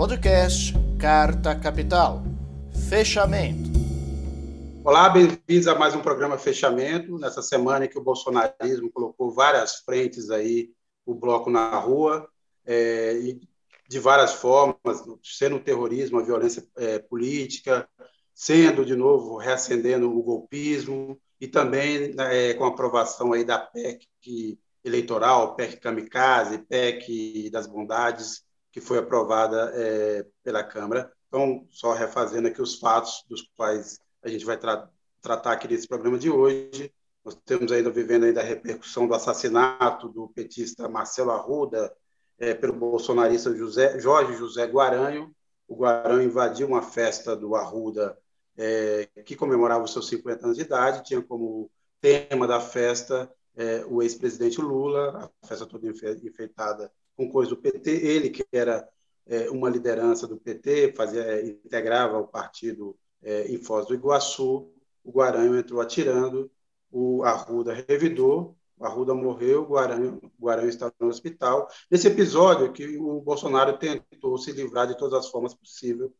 Podcast Carta Capital. Fechamento. Olá, bem-vindos a mais um programa Fechamento. Nessa semana em que o bolsonarismo colocou várias frentes aí, o bloco na rua, é, e de várias formas, sendo o terrorismo, a violência é, política, sendo, de novo, reacendendo o golpismo, e também é, com a aprovação aí da PEC eleitoral, PEC Kamikaze, PEC das Bondades, que foi aprovada é, pela Câmara. Então, só refazendo aqui os fatos dos quais a gente vai tra tratar aqui nesse programa de hoje. Nós temos ainda vivendo ainda a repercussão do assassinato do petista Marcelo Arruda é, pelo bolsonarista José, Jorge José Guaranho. O Guaranho invadiu uma festa do Arruda é, que comemorava os seus 50 anos de idade, tinha como tema da festa é, o ex-presidente Lula, a festa toda enfeitada com coisa do PT, ele que era é, uma liderança do PT, fazia, é, integrava o partido é, em Foz do Iguaçu, o Guaranho entrou atirando, o Arruda revidou, o Arruda morreu, o Guaranho, o Guaranho estava no hospital. Nesse episódio que o Bolsonaro tentou se livrar de todas as formas possíveis,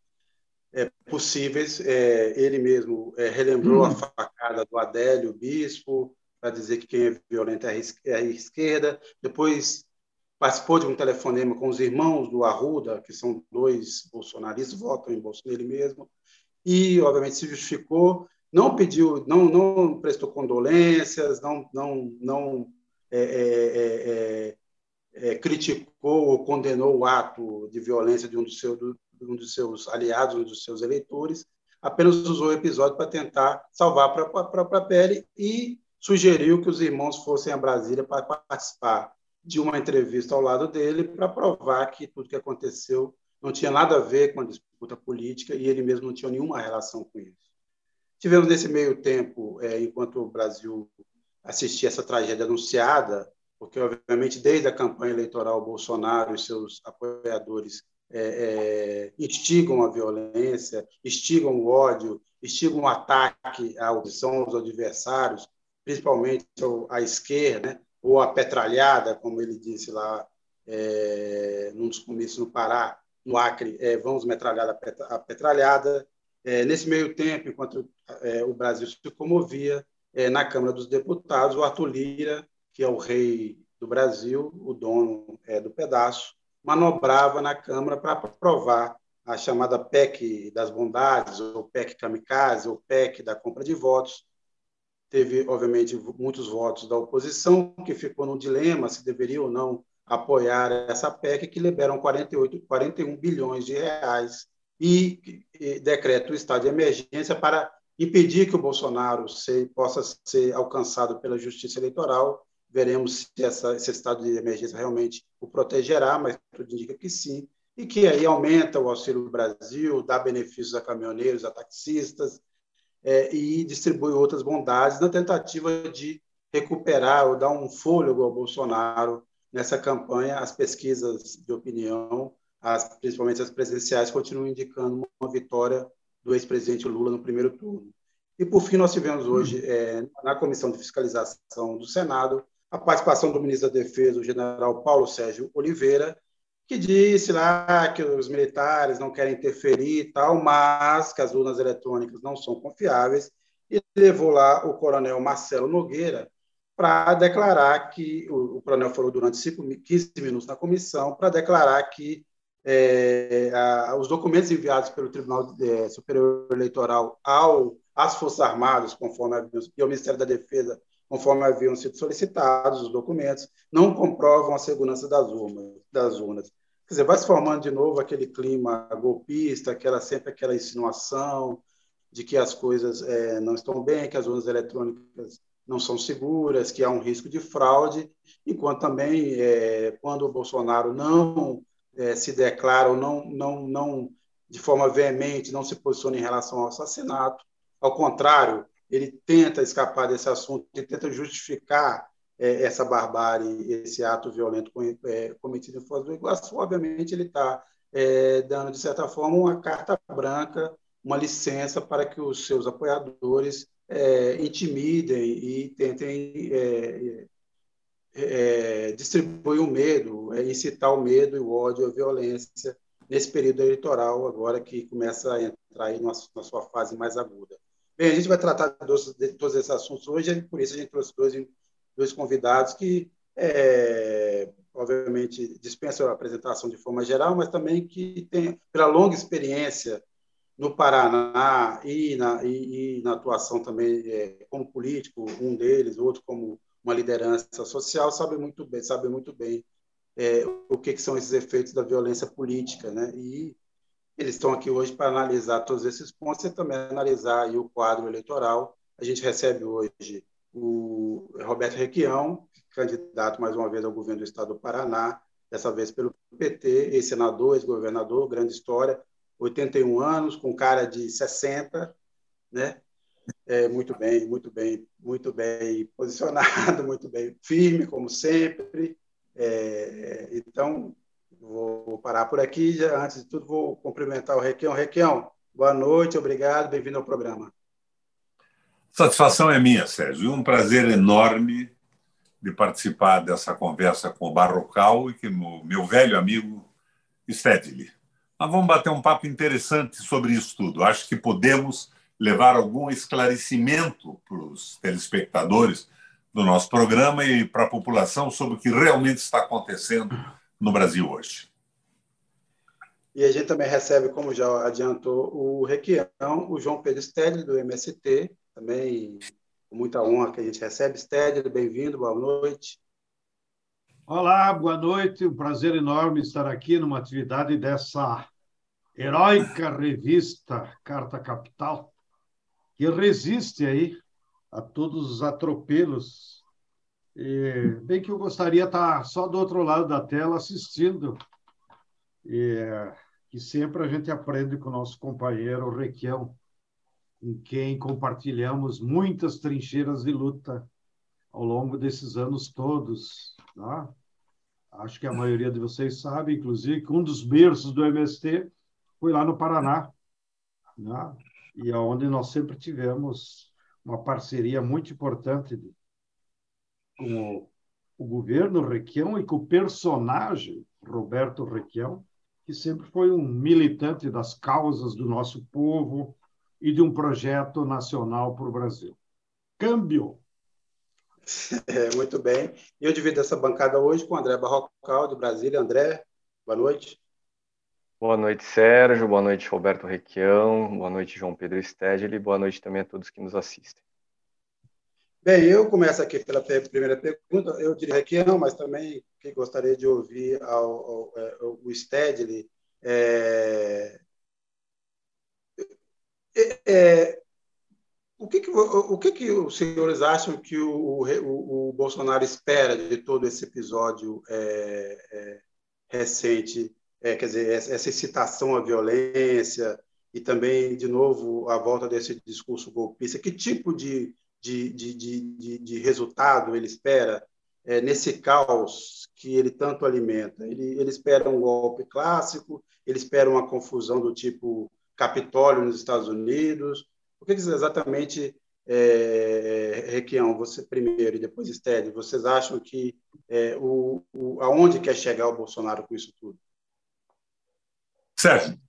é, possíveis, é, ele mesmo é, relembrou hum. a facada do Adélio Bispo, para dizer que quem é violento é a esquerda. Depois participou de um telefonema com os irmãos do Arruda, que são dois bolsonaristas, votam em Bolsonaro mesmo, e, obviamente, se justificou, não pediu, não, não prestou condolências, não, não, não é, é, é, é criticou ou condenou o ato de violência de um dos, seus, de um dos seus aliados, um dos seus eleitores, apenas usou o episódio para tentar salvar a própria pele e sugeriu que os irmãos fossem a Brasília para participar de uma entrevista ao lado dele para provar que tudo que aconteceu não tinha nada a ver com a disputa política e ele mesmo não tinha nenhuma relação com isso. Tivemos nesse meio tempo, é, enquanto o Brasil assistia essa tragédia anunciada, porque obviamente desde a campanha eleitoral Bolsonaro e seus apoiadores é, é, instigam a violência, instigam o ódio, instigam o ataque à oposição, aos adversários, principalmente à esquerda, né? Ou a petralhada, como ele disse lá é, num dos comícios no Pará, no Acre, é, vamos metralhar a petralhada. É, nesse meio tempo, enquanto é, o Brasil se comovia, é, na Câmara dos Deputados, o Arthur Lira, que é o rei do Brasil, o dono é, do pedaço, manobrava na Câmara para aprovar a chamada PEC das bondades, ou PEC kamikaze, ou PEC da compra de votos, teve, obviamente, muitos votos da oposição, que ficou no dilema se deveria ou não apoiar essa PEC, que liberam 48, 41 bilhões de reais e, e decreta o estado de emergência para impedir que o Bolsonaro se, possa ser alcançado pela justiça eleitoral. Veremos se essa, esse estado de emergência realmente o protegerá, mas tudo indica que sim. E que aí aumenta o Auxílio Brasil, dá benefícios a caminhoneiros, a taxistas, é, e distribui outras bondades na tentativa de recuperar ou dar um fôlego ao Bolsonaro nessa campanha. As pesquisas de opinião, as, principalmente as presidenciais, continuam indicando uma vitória do ex-presidente Lula no primeiro turno. E, por fim, nós tivemos hoje, é, na Comissão de Fiscalização do Senado, a participação do ministro da Defesa, o general Paulo Sérgio Oliveira, que disse lá que os militares não querem interferir e tal, mas que as urnas eletrônicas não são confiáveis, e levou lá o coronel Marcelo Nogueira para declarar que, o, o, coronel falou durante cinco, 15 minutos na comissão, para declarar que é, a, os documentos enviados pelo Tribunal é, Superior Eleitoral ao, às Forças Armadas, conforme haviam, e ao Ministério da Defesa, conforme haviam sido solicitados os documentos, não comprovam a segurança das urnas. Das urnas. Quer dizer, vai se formando de novo aquele clima golpista, aquela sempre aquela insinuação de que as coisas é, não estão bem, que as urnas eletrônicas não são seguras, que há um risco de fraude, enquanto também, é, quando o Bolsonaro não é, se declara ou não, não, não, de forma veemente, não se posiciona em relação ao assassinato, ao contrário, ele tenta escapar desse assunto, ele tenta justificar é, essa barbárie, esse ato violento é, cometido em Foz do Iguaçu, obviamente ele está é, dando, de certa forma, uma carta branca, uma licença para que os seus apoiadores é, intimidem e tentem é, é, distribuir o medo, incitar o medo, o ódio, a violência nesse período eleitoral agora que começa a entrar aí na, na sua fase mais aguda. Bem, a gente vai tratar de, de todos esses assuntos hoje, por isso a gente trouxe dois, dois convidados que, é, obviamente, dispensam a apresentação de forma geral, mas também que tem, pela longa experiência no Paraná e na, e, e na atuação também é, como político, um deles, outro como uma liderança social, sabe muito bem, sabe muito bem é, o que, que, são esses efeitos da violência política, né? E eles estão aqui hoje para analisar todos esses pontos e também analisar o quadro eleitoral. A gente recebe hoje o Roberto Requião, candidato mais uma vez ao governo do Estado do Paraná, dessa vez pelo PT, ex-senador, ex-governador, grande história, 81 anos, com cara de 60, né? É, muito bem, muito bem, muito bem posicionado, muito bem firme, como sempre. É, então, vou parar por aqui. Já, antes de tudo, vou cumprimentar o Requião. Requião, boa noite, obrigado, bem-vindo ao programa. Satisfação é minha, Sérgio, e um prazer enorme de participar dessa conversa com o Barrocal e com o meu velho amigo Stedley. Nós vamos bater um papo interessante sobre isso tudo. Acho que podemos levar algum esclarecimento para os telespectadores do nosso programa e para a população sobre o que realmente está acontecendo no Brasil hoje. E a gente também recebe, como já adiantou, o Requião, o João Pedro Stedley, do MST, também com muita honra que a gente recebe. Stedley, bem-vindo, boa noite. Olá, boa noite, um prazer enorme estar aqui numa atividade dessa heróica revista Carta Capital, que resiste aí a todos os atropelos. E, bem que eu gostaria estar só do outro lado da tela assistindo, e, que sempre a gente aprende com o nosso companheiro Requião, com quem compartilhamos muitas trincheiras de luta ao longo desses anos todos. Tá? Acho que a maioria de vocês sabe, inclusive, que um dos berços do MST foi lá no Paraná. Né? e aonde nós sempre tivemos uma parceria muito importante com o, o governo Requião e com o personagem Roberto Requião, que sempre foi um militante das causas do nosso povo e de um projeto nacional para o Brasil. Câmbio! É, muito bem. Eu divido essa bancada hoje com o André Barrocal, de Brasília. André, boa noite. Boa noite, Sérgio. Boa noite, Roberto Requião. Boa noite, João Pedro Stedley. Boa noite também a todos que nos assistem. Bem, eu começo aqui pela primeira pergunta. Eu diria Requião, mas também que gostaria de ouvir ao, ao, é, ao, o Stedley. É, é, é, o que, que, o que, que os senhores acham que o, o, o Bolsonaro espera de todo esse episódio é, é, recente é, quer dizer, essa excitação à violência e também, de novo, a volta desse discurso golpista. Que tipo de, de, de, de, de resultado ele espera é, nesse caos que ele tanto alimenta? Ele, ele espera um golpe clássico, ele espera uma confusão do tipo Capitólio nos Estados Unidos. O que, exatamente, é, Requião, você primeiro e depois Estélio, vocês acham que é, o, o, aonde quer chegar o Bolsonaro com isso tudo? Sérgio,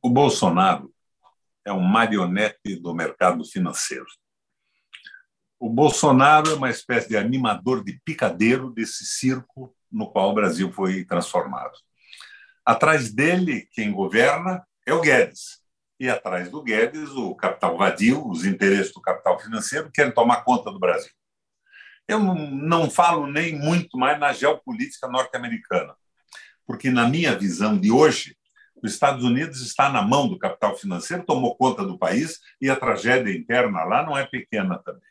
o Bolsonaro é um marionete do mercado financeiro. O Bolsonaro é uma espécie de animador de picadeiro desse circo no qual o Brasil foi transformado. Atrás dele, quem governa é o Guedes. E atrás do Guedes, o capital vadio, os interesses do capital financeiro querem tomar conta do Brasil. Eu não falo nem muito mais na geopolítica norte-americana, porque, na minha visão de hoje, os Estados Unidos está na mão do capital financeiro, tomou conta do país e a tragédia interna lá não é pequena também.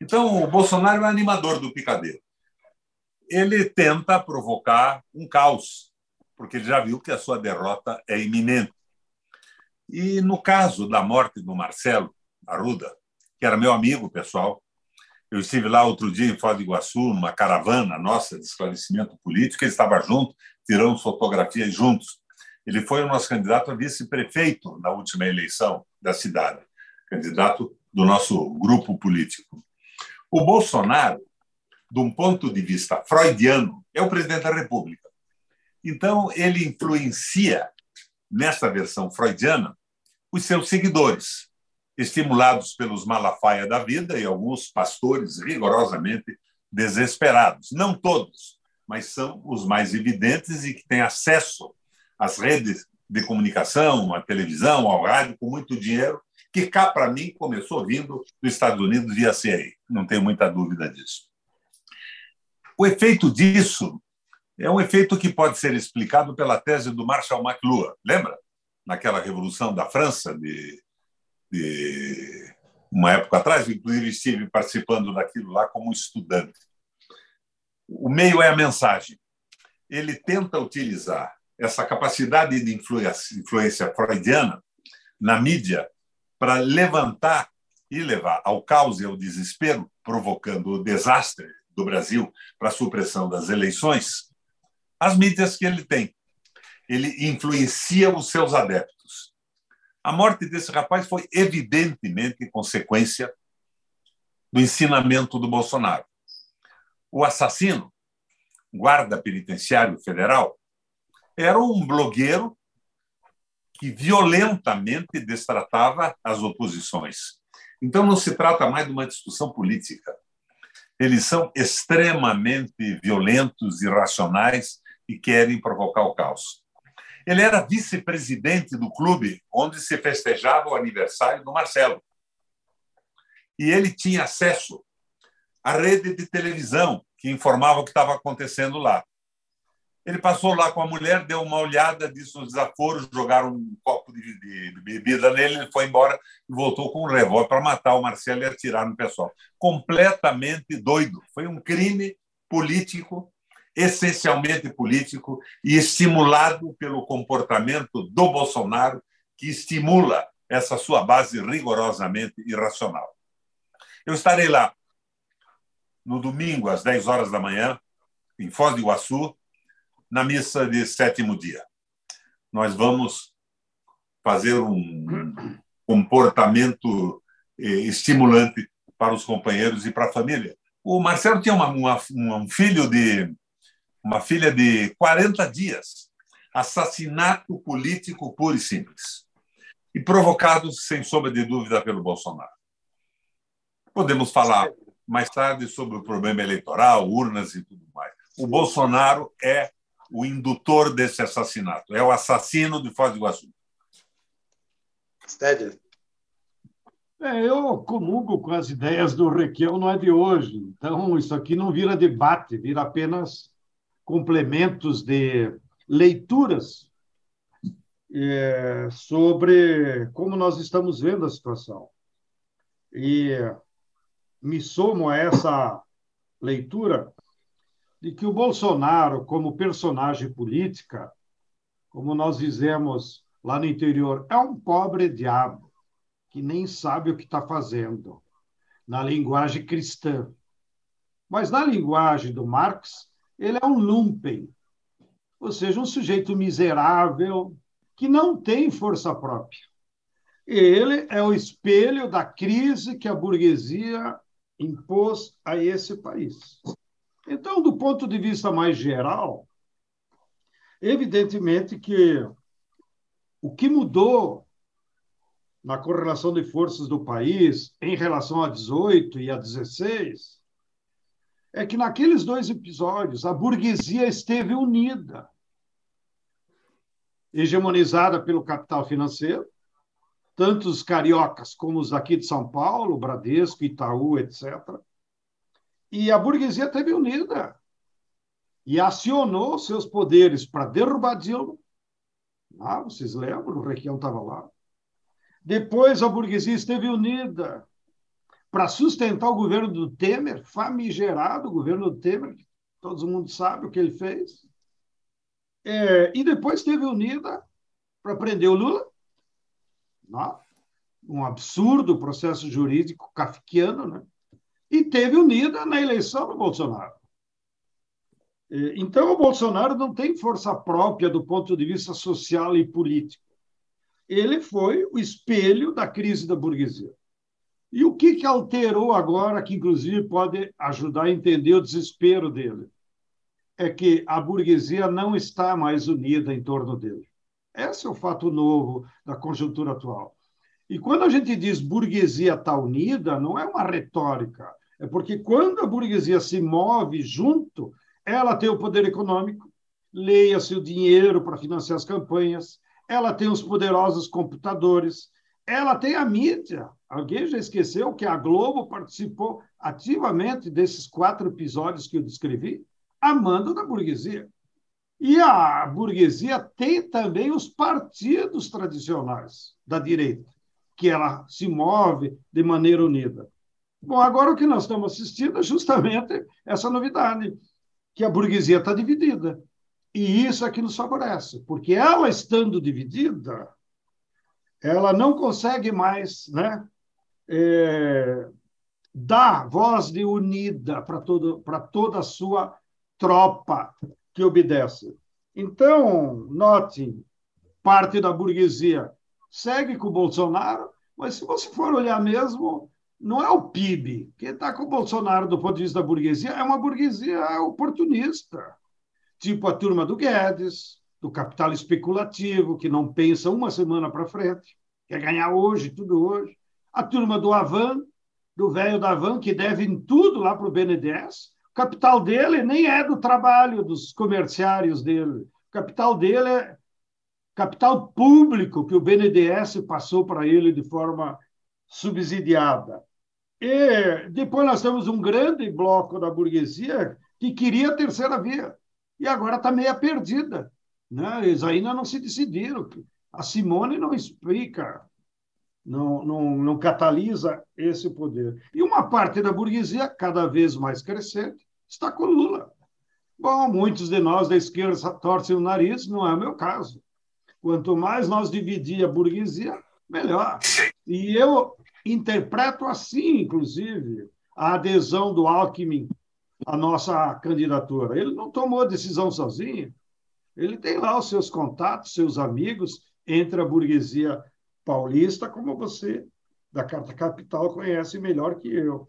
Então, o Bolsonaro é animador do picadeiro. Ele tenta provocar um caos, porque ele já viu que a sua derrota é iminente. E no caso da morte do Marcelo Arruda, que era meu amigo pessoal, eu estive lá outro dia em Foz do Iguaçu, numa caravana nossa de esclarecimento político, ele estava junto, tiramos fotografias juntos. Ele foi o nosso candidato a vice-prefeito na última eleição da cidade, candidato do nosso grupo político. O Bolsonaro, de um ponto de vista freudiano, é o presidente da República. Então, ele influencia, nesta versão freudiana, os seus seguidores, estimulados pelos Malafaia da vida e alguns pastores rigorosamente desesperados. Não todos, mas são os mais evidentes e que têm acesso às redes de comunicação, à televisão, ao rádio, com muito dinheiro, que cá, para mim, começou vindo dos Estados Unidos via CIA. Não tenho muita dúvida disso. O efeito disso é um efeito que pode ser explicado pela tese do Marshall McLuhan. Lembra? Naquela Revolução da França, de, de uma época atrás, inclusive estive participando daquilo lá como estudante. O meio é a mensagem. Ele tenta utilizar essa capacidade de influência, influência freudiana na mídia para levantar e levar ao caos e ao desespero, provocando o desastre do Brasil para a supressão das eleições, as mídias que ele tem. Ele influencia os seus adeptos. A morte desse rapaz foi evidentemente consequência do ensinamento do Bolsonaro. O assassino, guarda penitenciário federal, era um blogueiro que violentamente destratava as oposições. Então não se trata mais de uma discussão política. Eles são extremamente violentos, irracionais e querem provocar o caos. Ele era vice-presidente do clube onde se festejava o aniversário do Marcelo. E ele tinha acesso à rede de televisão que informava o que estava acontecendo lá. Ele passou lá com a mulher, deu uma olhada, disse os desaforos, jogaram um copo de bebida nele, ele foi embora e voltou com um revólver para matar o Marcelo e atirar no pessoal. Completamente doido. Foi um crime político, essencialmente político, e estimulado pelo comportamento do Bolsonaro, que estimula essa sua base rigorosamente irracional. Eu estarei lá no domingo, às 10 horas da manhã, em Foz do Iguaçu, na missa de sétimo dia. Nós vamos fazer um comportamento eh, estimulante para os companheiros e para a família. O Marcelo tinha uma, uma, um filho de uma filha de 40 dias, assassinato político puro e simples, e provocado sem sombra de dúvida pelo Bolsonaro. Podemos falar mais tarde sobre o problema eleitoral, urnas e tudo mais. O Bolsonaro é o indutor desse assassinato, é o assassino de Foz do Iguaçu. É, eu comungo com as ideias do Requião, não é de hoje. Então, isso aqui não vira debate, vira apenas complementos de leituras é, sobre como nós estamos vendo a situação. E me somo a essa leitura de que o Bolsonaro, como personagem política, como nós dizemos lá no interior, é um pobre diabo que nem sabe o que está fazendo, na linguagem cristã. Mas na linguagem do Marx, ele é um lumpen, ou seja, um sujeito miserável que não tem força própria. Ele é o espelho da crise que a burguesia impôs a esse país. Então, do ponto de vista mais geral, evidentemente que o que mudou na correlação de forças do país em relação a 18 e a 16 é que naqueles dois episódios a burguesia esteve unida, hegemonizada pelo capital financeiro, tanto os cariocas como os aqui de São Paulo, Bradesco, Itaú, etc. E a burguesia esteve unida e acionou seus poderes para derrubar Dilma. Ah, vocês lembram? O Requião estava lá. Depois a burguesia esteve unida para sustentar o governo do Temer, famigerado o governo do Temer, que todo mundo sabe o que ele fez. É, e depois esteve unida para prender o Lula. Não? Um absurdo processo jurídico kafkiano, né? e teve unida na eleição do Bolsonaro. Então, o Bolsonaro não tem força própria do ponto de vista social e político. Ele foi o espelho da crise da burguesia. E o que, que alterou agora, que inclusive pode ajudar a entender o desespero dele? é que a burguesia não está mais unida em torno dele. Esse é o fato novo da conjuntura atual. E quando a gente diz burguesia está unida, não é uma retórica. É porque quando a burguesia se move junto, ela tem o poder econômico, leia-se o dinheiro para financiar as campanhas, ela tem os poderosos computadores, ela tem a mídia. Alguém já esqueceu que a Globo participou ativamente desses quatro episódios que eu descrevi, a mando da burguesia. E a burguesia tem também os partidos tradicionais da direita, que ela se move de maneira unida. Bom, agora o que nós estamos assistindo é justamente essa novidade, que a burguesia está dividida. E isso é que nos favorece, porque ela estando dividida, ela não consegue mais né, é, dar voz de unida para toda a sua tropa que obedece. Então, note, parte da burguesia segue com o Bolsonaro, mas se você for olhar mesmo, não é o PIB. Quem está com o Bolsonaro do ponto de vista da burguesia é uma burguesia oportunista, tipo a turma do Guedes, do capital especulativo, que não pensa uma semana para frente, quer ganhar hoje, tudo hoje. A turma do Avan, do velho da Avan, que deve tudo lá para o BNDES, capital dele nem é do trabalho dos comerciários dele. O capital dele é capital público que o BNDES passou para ele de forma subsidiada. E depois nós temos um grande bloco da burguesia que queria a terceira via e agora está meia perdida. Né? Eles ainda não se decidiram. A Simone não explica, não, não, não catalisa esse poder. E uma parte da burguesia, cada vez mais crescente, está com Lula. Bom, muitos de nós da esquerda torcem o nariz, não é o meu caso. Quanto mais nós dividir a burguesia, melhor. E eu interpreto assim, inclusive, a adesão do Alckmin à nossa candidatura. Ele não tomou a decisão sozinho. Ele tem lá os seus contatos, seus amigos entre a burguesia paulista, como você da Carta Capital conhece melhor que eu.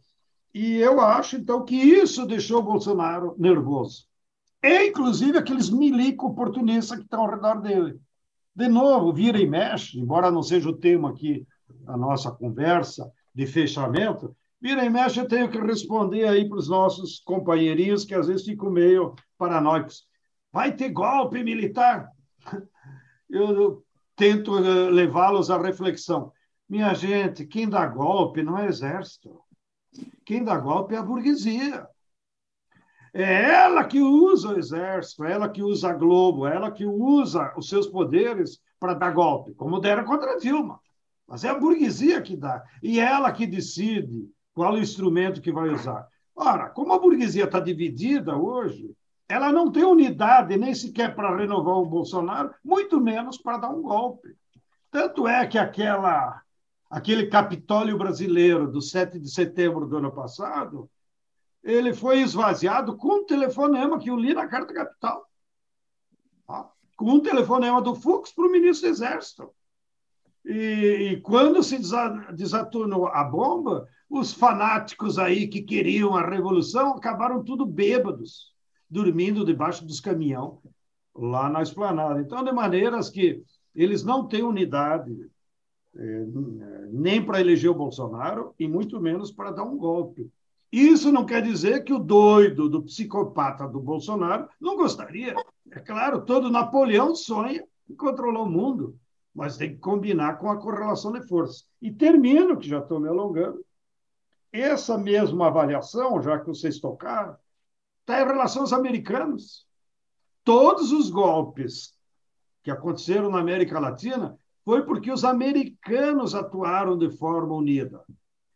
E eu acho, então, que isso deixou o Bolsonaro nervoso. E, inclusive, aqueles milico oportunistas que estão ao redor dele. De novo, vira e mexe, embora não seja o tema aqui da nossa conversa de fechamento, vira e mexe eu tenho que responder aí para os nossos companheirinhos que às vezes ficam meio paranoicos. Vai ter golpe militar? Eu tento eh, levá-los à reflexão. Minha gente, quem dá golpe não é exército. Quem dá golpe é a burguesia. É ela que usa o exército, é ela que usa a Globo, é ela que usa os seus poderes para dar golpe, como deram contra Dilma. Mas é a burguesia que dá. E é ela que decide qual o instrumento que vai usar. Ora, como a burguesia está dividida hoje, ela não tem unidade nem sequer para renovar o Bolsonaro, muito menos para dar um golpe. Tanto é que aquela aquele Capitólio brasileiro do 7 de setembro do ano passado, ele foi esvaziado com um telefonema que eu li na Carta Capital. Tá? Com um telefonema do Fux para o ministro do Exército. E, e, quando se desatonou a bomba, os fanáticos aí que queriam a revolução acabaram tudo bêbados, dormindo debaixo dos caminhões lá na esplanada. Então, de maneiras que eles não têm unidade, é, nem para eleger o Bolsonaro e muito menos para dar um golpe. Isso não quer dizer que o doido do psicopata do Bolsonaro não gostaria. É claro, todo Napoleão sonha em controlar o mundo, mas tem que combinar com a correlação de forças. E termino, que já estou me alongando, essa mesma avaliação, já que vocês tocaram, está em relação aos americanos. Todos os golpes que aconteceram na América Latina foi porque os americanos atuaram de forma unida.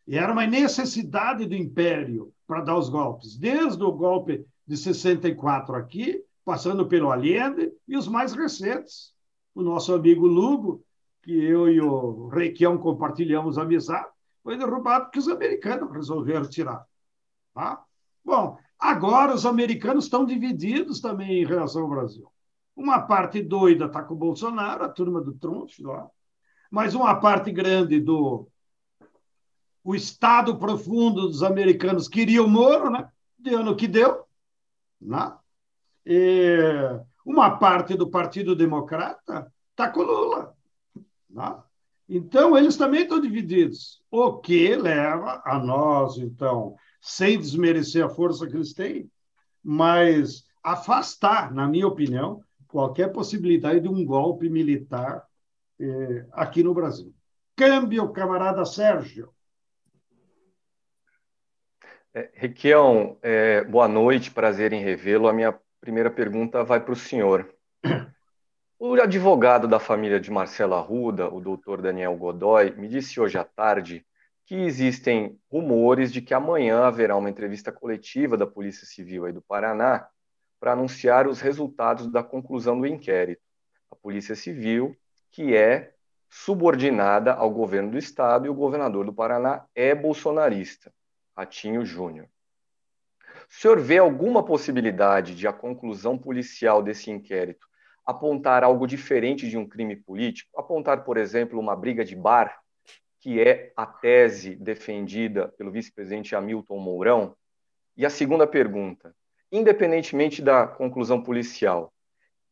E era uma necessidade do império para dar os golpes, desde o golpe de 64 aqui, passando pelo Allende e os mais recentes. O nosso amigo Lugo, que eu e o Requião compartilhamos amizade, foi derrubado porque os americanos resolveram tirar. Tá? Bom, agora os americanos estão divididos também em relação ao Brasil. Uma parte doida está com o Bolsonaro, a turma do Trump lá, mas uma parte grande do o Estado profundo dos americanos queria o Moro, né? deu no que deu. Né? E uma parte do Partido Democrata está com Lula. Né? Então, eles também estão divididos, o que leva a nós, então, sem desmerecer a força que eles têm, mas afastar, na minha opinião, qualquer possibilidade de um golpe militar eh, aqui no Brasil. Câmbio, camarada Sérgio. É, Requião, é, boa noite, prazer em revê-lo. A minha primeira pergunta vai para o senhor. O advogado da família de Marcelo Arruda, o doutor Daniel Godoy, me disse hoje à tarde que existem rumores de que amanhã haverá uma entrevista coletiva da Polícia Civil aí do Paraná para anunciar os resultados da conclusão do inquérito. A Polícia Civil, que é subordinada ao governo do estado e o governador do Paraná é bolsonarista, Ratinho Júnior. O senhor vê alguma possibilidade de a conclusão policial desse inquérito apontar algo diferente de um crime político, apontar, por exemplo, uma briga de bar, que é a tese defendida pelo vice-presidente Hamilton Mourão? E a segunda pergunta, independentemente da conclusão policial,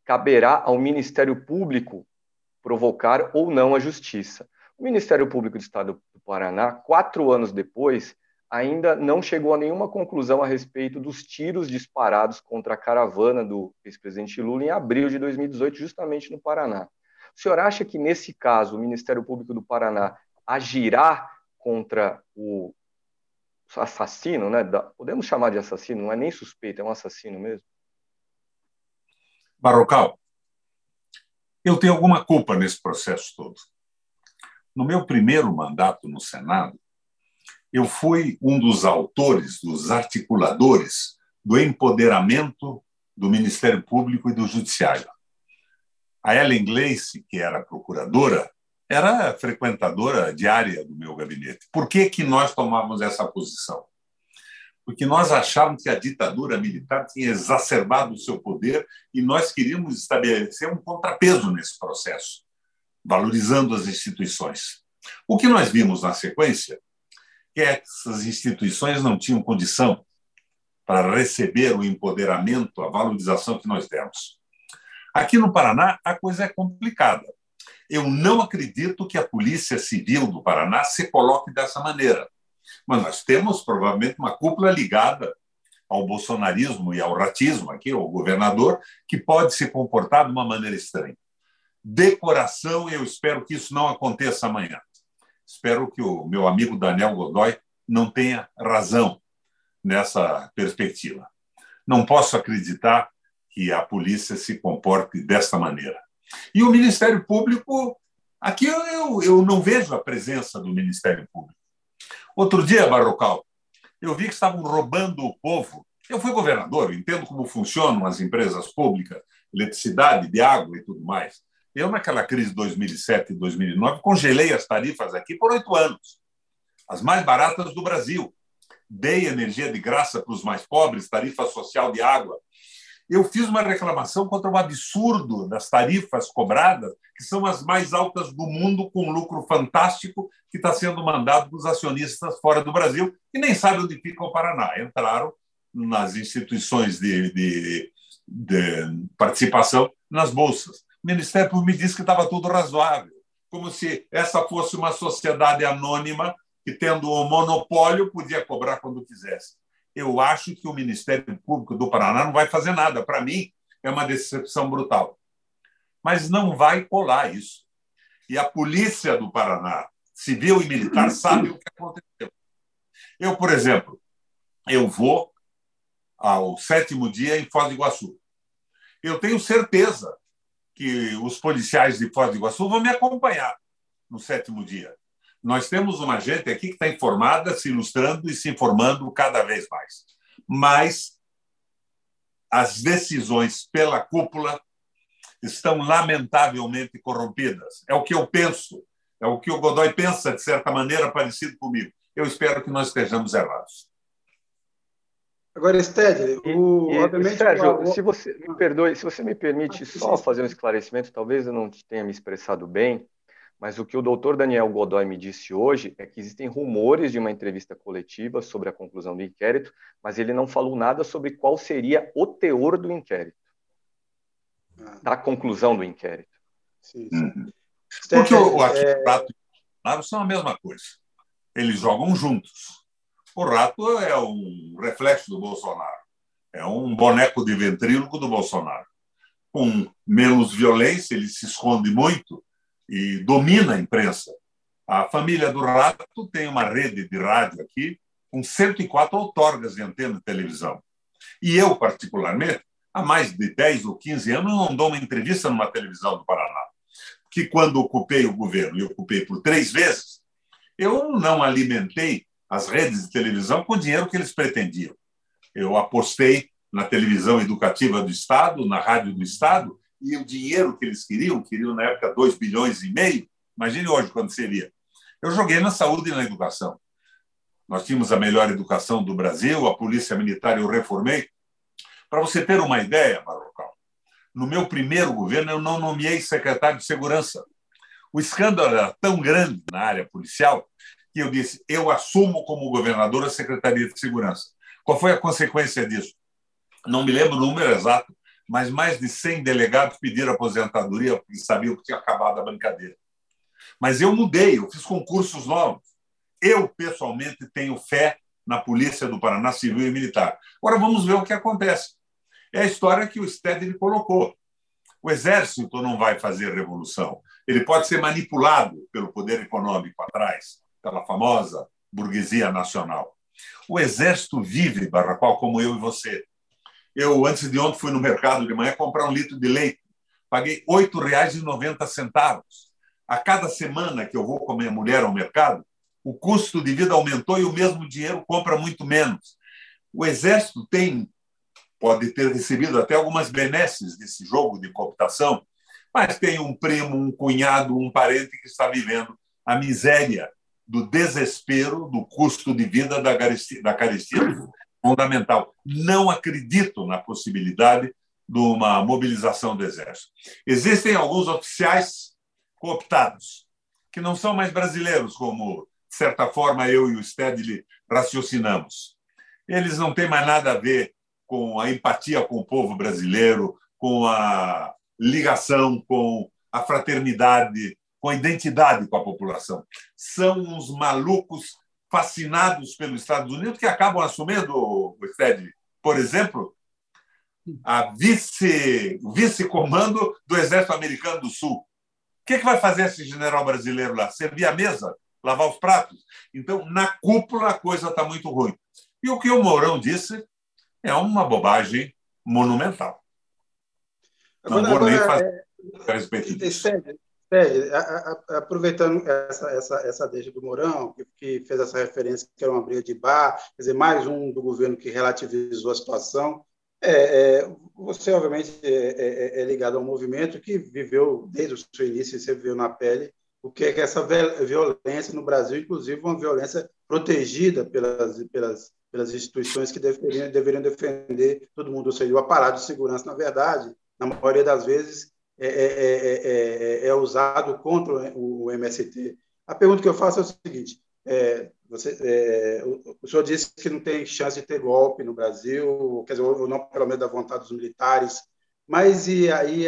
caberá ao Ministério Público provocar ou não a justiça. O Ministério Público do Estado do Paraná, quatro anos depois, ainda não chegou a nenhuma conclusão a respeito dos tiros disparados contra a caravana do ex-presidente Lula em abril de 2018, justamente no Paraná. O senhor acha que, nesse caso, o Ministério Público do Paraná agirá contra o assassino, né? podemos chamar de assassino, não é nem suspeito, é um assassino mesmo? Barrocal, eu tenho alguma culpa nesse processo todo. No meu primeiro mandato no Senado, eu fui um dos autores, dos articuladores do empoderamento do Ministério Público e do Judiciário. A Ellen Gleice, que era procuradora, era frequentadora diária do meu gabinete. Por que, que nós tomávamos essa posição? Porque nós achávamos que a ditadura militar tinha exacerbado o seu poder e nós queríamos estabelecer um contrapeso nesse processo, valorizando as instituições. O que nós vimos na sequência que essas instituições não tinham condição para receber o empoderamento, a valorização que nós demos. Aqui no Paraná, a coisa é complicada. Eu não acredito que a Polícia Civil do Paraná se coloque dessa maneira. Mas nós temos provavelmente uma cúpula ligada ao bolsonarismo e ao ratismo aqui, ao governador, que pode se comportar de uma maneira estranha. Decoração, eu espero que isso não aconteça amanhã. Espero que o meu amigo Daniel Godoy não tenha razão nessa perspectiva. Não posso acreditar que a polícia se comporte desta maneira. E o Ministério Público, aqui eu, eu, eu não vejo a presença do Ministério Público. Outro dia, Barrocal, eu vi que estavam roubando o povo. Eu fui governador, entendo como funcionam as empresas públicas, eletricidade, de água e tudo mais. Eu, naquela crise de 2007 e 2009, congelei as tarifas aqui por oito anos, as mais baratas do Brasil. Dei energia de graça para os mais pobres, tarifa social de água. Eu fiz uma reclamação contra o absurdo das tarifas cobradas, que são as mais altas do mundo, com lucro fantástico, que está sendo mandado para os acionistas fora do Brasil, que nem sabem onde fica o Paraná. Entraram nas instituições de, de, de participação nas bolsas. O Ministério me disse que estava tudo razoável, como se essa fosse uma sociedade anônima que, tendo o um monopólio, podia cobrar quando quisesse. Eu acho que o Ministério Público do Paraná não vai fazer nada. Para mim, é uma decepção brutal. Mas não vai colar isso. E a polícia do Paraná, civil e militar, sabe o que aconteceu. Eu, por exemplo, eu vou ao sétimo dia em Foz do Iguaçu. Eu tenho certeza que os policiais de Foz do Iguaçu vão me acompanhar no sétimo dia. Nós temos uma gente aqui que está informada, se ilustrando e se informando cada vez mais. Mas as decisões pela cúpula estão lamentavelmente corrompidas. É o que eu penso, é o que o Godoy pensa, de certa maneira, parecido comigo. Eu espero que nós estejamos errados. Agora, Sted, o, obviamente... Sérgio, o... se você me perdoe, se você me permite só fazer um esclarecimento, talvez eu não tenha me expressado bem, mas o que o doutor Daniel Godoy me disse hoje é que existem rumores de uma entrevista coletiva sobre a conclusão do inquérito, mas ele não falou nada sobre qual seria o teor do inquérito. ah. da conclusão do inquérito. Sim, sim. Uhum. Porque o, o é... Rato e o Bolsonaro são a mesma coisa. Eles jogam juntos. O Rato é um reflexo do Bolsonaro. É um boneco de ventríloco do Bolsonaro. Com menos violência, ele se esconde muito e domina a imprensa. A família do Rato tem uma rede de rádio aqui com 104 outorgas de antena de televisão. E eu, particularmente, há mais de 10 ou 15 anos, não dou uma entrevista numa televisão do Paraná. Que quando ocupei o governo, e ocupei por três vezes, eu não alimentei as redes de televisão com o dinheiro que eles pretendiam. Eu apostei na televisão educativa do Estado, na rádio do Estado, e o dinheiro que eles queriam, queriam na época 2 bilhões e meio, imagine hoje quando seria. Eu joguei na saúde e na educação. Nós tínhamos a melhor educação do Brasil, a polícia militar eu reformei. Para você ter uma ideia, Barrocal, no meu primeiro governo eu não nomeei secretário de segurança. O escândalo era tão grande na área policial que eu disse: eu assumo como governador a Secretaria de Segurança. Qual foi a consequência disso? Não me lembro o número exato, mas mais de 100 delegados pediram aposentadoria porque sabiam que tinha acabado a brincadeira. Mas eu mudei, eu fiz concursos novos. Eu, pessoalmente, tenho fé na Polícia do Paraná Civil e Militar. Agora vamos ver o que acontece. É a história que o Stedley colocou. O Exército não vai fazer revolução. Ele pode ser manipulado pelo poder econômico atrás, pela famosa burguesia nacional. O Exército vive, Barrapau, como eu e você. Eu, antes de ontem, fui no mercado de manhã comprar um litro de leite. Paguei R$ 8,90. A cada semana que eu vou com a minha mulher ao mercado, o custo de vida aumentou e o mesmo dinheiro compra muito menos. O Exército tem, pode ter recebido até algumas benesses desse jogo de cooptação, mas tem um primo, um cunhado, um parente que está vivendo a miséria do desespero do custo de vida da carestia, da carestia fundamental. Não acredito na possibilidade de uma mobilização do Exército. Existem alguns oficiais cooptados, que não são mais brasileiros, como de certa forma, eu e o Stedley raciocinamos. Eles não têm mais nada a ver com a empatia com o povo brasileiro, com a ligação, com a fraternidade, com a identidade com a população. São uns malucos fascinados pelos Estados Unidos que acabam assumindo, o Stedley, por exemplo, a vice, o vice-comando do Exército Americano do Sul. O que, é que vai fazer esse general brasileiro lá? Servir a mesa? lavar os pratos. Então, na cúpula, a coisa está muito ruim. E o que o Mourão disse é uma bobagem monumental. Agora, Não vou agora, nem fazer é, a respeito disso. Aproveitando essa, essa, essa deixa do Mourão, que, que, fez essa referência que era uma briga de bar, quer dizer, mais um do governo que relativizou a situação. É, é, você, obviamente, é, é, é ligado ao movimento que viveu desde o seu início, você viveu na pele o que é essa violência no Brasil, inclusive uma violência protegida pelas, pelas, pelas instituições que deveriam, deveriam defender todo mundo, ou seja, o aparato de segurança, na verdade, na maioria das vezes, é, é, é, é usado contra o MST. A pergunta que eu faço é o seguinte: você, o, o senhor disse que não tem chance de ter golpe no Brasil, quer dizer, ou não pelo menos da vontade dos militares, mas e aí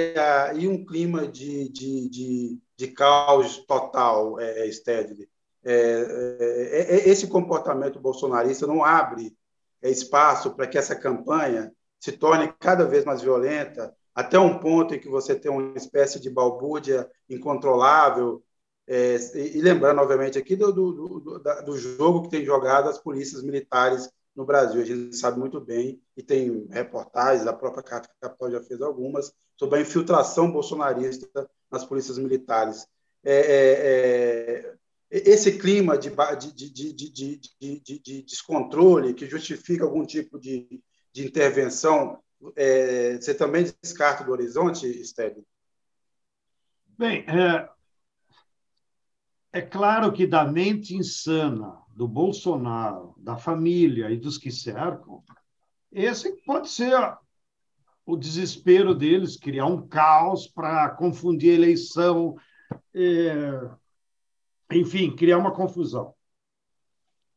e um clima de, de, de de caos total, é, Stedley. É, é, é, esse comportamento bolsonarista não abre é, espaço para que essa campanha se torne cada vez mais violenta, até um ponto em que você tem uma espécie de balbúrdia incontrolável. É, e, lembrando, obviamente, aqui do, do, do, do, jogo que tem jogado as polícias militares no Brasil. A gente sabe muito bem, e tem reportagens, a própria Carta Capital já fez algumas, sobre a infiltração bolsonarista nas polícias militares. É, é, é esse clima de, de, de, de, descontrole que justifica algum tipo de, intervenção, é, você também descarta do horizonte, Estélio? Bem, é, é claro que da mente insana do Bolsonaro, da família e dos que cercam, esse pode ser o desespero deles, criar um caos para confundir a eleição, é, enfim, criar uma confusão.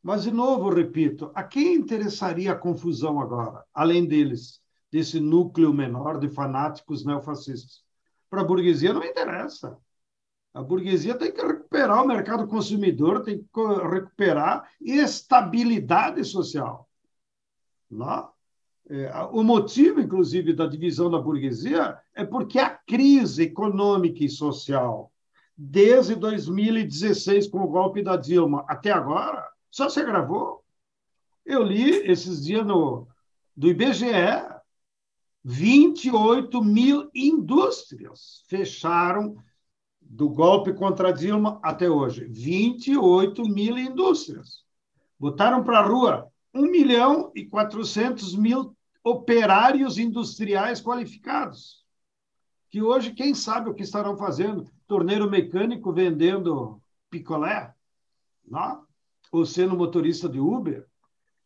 Mas, de novo, repito, a quem interessaria a confusão agora, além deles? Desse núcleo menor de fanáticos neofascistas. Para a burguesia não interessa. A burguesia tem que recuperar o mercado consumidor, tem que recuperar estabilidade social. Não? É, o motivo, inclusive, da divisão da burguesia é porque a crise econômica e social, desde 2016, com o golpe da Dilma, até agora, só se agravou. Eu li esses dias no, do IBGE, 28 mil indústrias fecharam do golpe contra Dilma até hoje. 28 mil indústrias. Botaram para a rua 1 milhão e 400 mil operários industriais qualificados, que hoje, quem sabe o que estarão fazendo? Torneiro mecânico vendendo picolé, não? ou sendo motorista de Uber.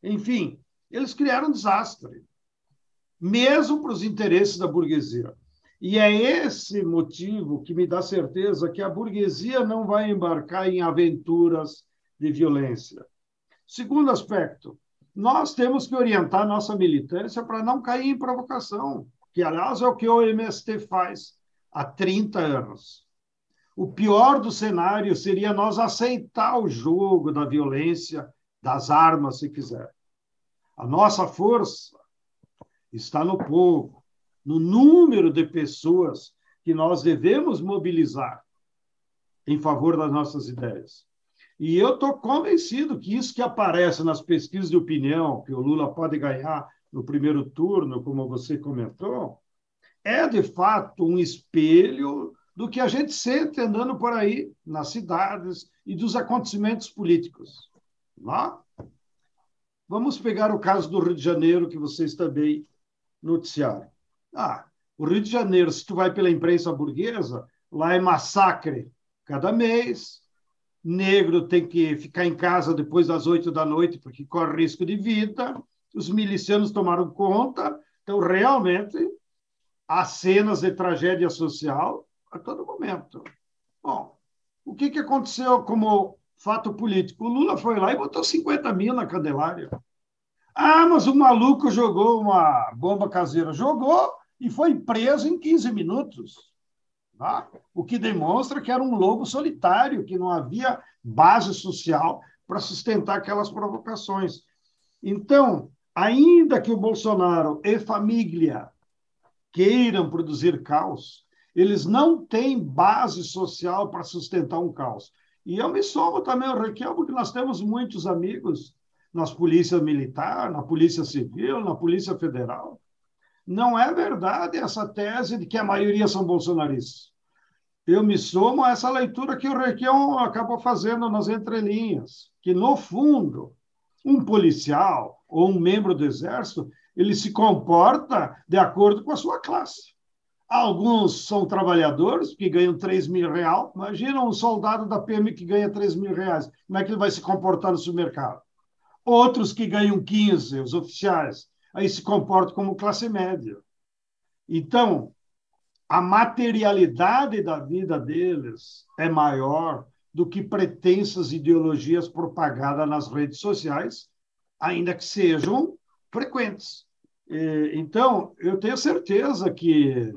Enfim, eles criaram um desastre, mesmo para os interesses da burguesia. E é esse motivo que me dá certeza que a burguesia não vai embarcar em aventuras de violência. Segundo aspecto, nós temos que orientar nossa militância para não cair em provocação, que, aliás, é o que o MST faz há 30 anos. O pior do cenário seria nós aceitar o jogo da violência, das armas, se quiser. A nossa força está no povo, no número de pessoas que nós devemos mobilizar em favor das nossas ideias. E eu estou convencido que isso que aparece nas pesquisas de opinião, que o Lula pode ganhar no primeiro turno, como você comentou, é de fato um espelho do que a gente sente andando por aí nas cidades e dos acontecimentos políticos. Vamos pegar o caso do Rio de Janeiro, que vocês também noticiaram. Ah, o Rio de Janeiro, se tu vai pela imprensa burguesa, lá é massacre cada mês, negro tem que ficar em casa depois das oito da noite porque corre risco de vida. Os milicianos tomaram conta. Então, realmente, há cenas de tragédia social a todo momento. Bom, o que, que aconteceu como fato político? O Lula foi lá e botou 50 mil na Candelária. Ah, mas o maluco jogou uma bomba caseira. Jogou e foi preso em 15 minutos. Tá? O que demonstra que era um lobo solitário, que não havia base social para sustentar aquelas provocações. Então, ainda que o Bolsonaro e família queiram produzir caos, eles não têm base social para sustentar um caos. E eu me somo também ao Raquel, porque nós temos muitos amigos nas polícias militar, na polícia civil, na polícia federal. Não é verdade essa tese de que a maioria são bolsonaristas eu me somo a essa leitura que o Requião acabou fazendo nas entrelinhas, que, no fundo, um policial ou um membro do Exército ele se comporta de acordo com a sua classe. Alguns são trabalhadores que ganham 3 mil reais. Imagina um soldado da PM que ganha 3 mil reais. Como é que ele vai se comportar no supermercado? Outros que ganham 15, os oficiais, aí se comportam como classe média. Então, a materialidade da vida deles é maior do que pretensas ideologias propagadas nas redes sociais, ainda que sejam frequentes. Então, eu tenho certeza que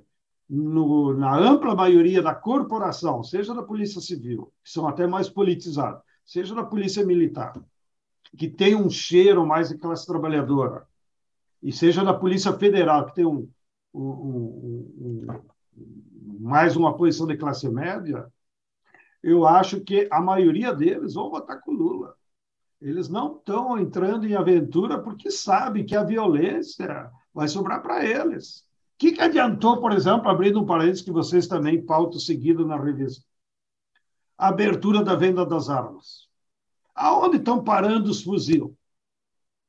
no, na ampla maioria da corporação, seja da Polícia Civil, que são até mais politizados, seja da Polícia Militar, que tem um cheiro mais de classe trabalhadora, e seja da Polícia Federal, que tem um, um, um, mais uma posição de classe média, eu acho que a maioria deles vão votar com Lula. Eles não estão entrando em aventura porque sabem que a violência vai sobrar para eles. O que, que adiantou, por exemplo, abrindo um parênteses que vocês também pautam seguido na revista? A abertura da venda das armas. Aonde estão parando os fuzil?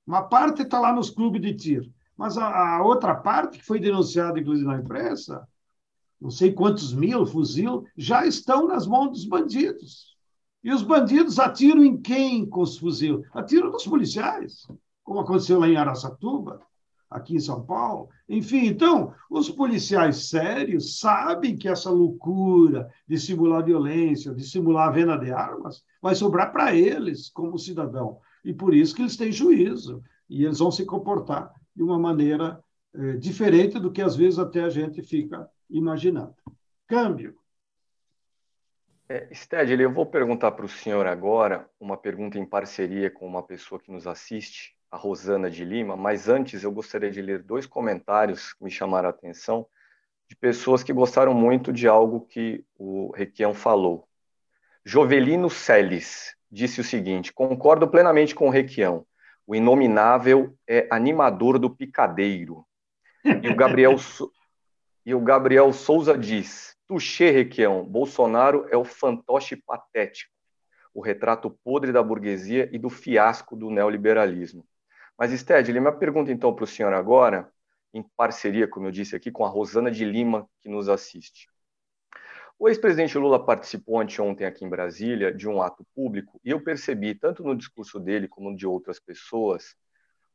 Uma parte está lá nos clubes de tiro, mas a, a outra parte, que foi denunciada, inclusive, na imprensa, não sei quantos mil fuzil, já estão nas mãos dos bandidos. E os bandidos atiram em quem com os fuzil? Atiram nos policiais, como aconteceu lá em Araçatuba, aqui em São Paulo. Enfim, então, os policiais sérios sabem que essa loucura de simular violência, de simular a venda de armas, vai sobrar para eles como cidadão. E por isso que eles têm juízo. E eles vão se comportar de uma maneira é, diferente do que às vezes até a gente fica imaginando. Câmbio. É, Stedley, eu vou perguntar para o senhor agora uma pergunta em parceria com uma pessoa que nos assiste, a Rosana de Lima, mas antes eu gostaria de ler dois comentários que me chamaram a atenção de pessoas que gostaram muito de algo que o Requião falou. Jovelino Celes disse o seguinte: concordo plenamente com o Requião. O inominável é animador do picadeiro. E o Gabriel, e o Gabriel Souza diz: Tuxê, Requião, Bolsonaro é o fantoche patético, o retrato podre da burguesia e do fiasco do neoliberalismo. Mas, Stedley, minha pergunta então para o senhor agora, em parceria, como eu disse aqui, com a Rosana de Lima, que nos assiste. O ex-presidente Lula participou anteontem aqui em Brasília de um ato público e eu percebi, tanto no discurso dele como de outras pessoas,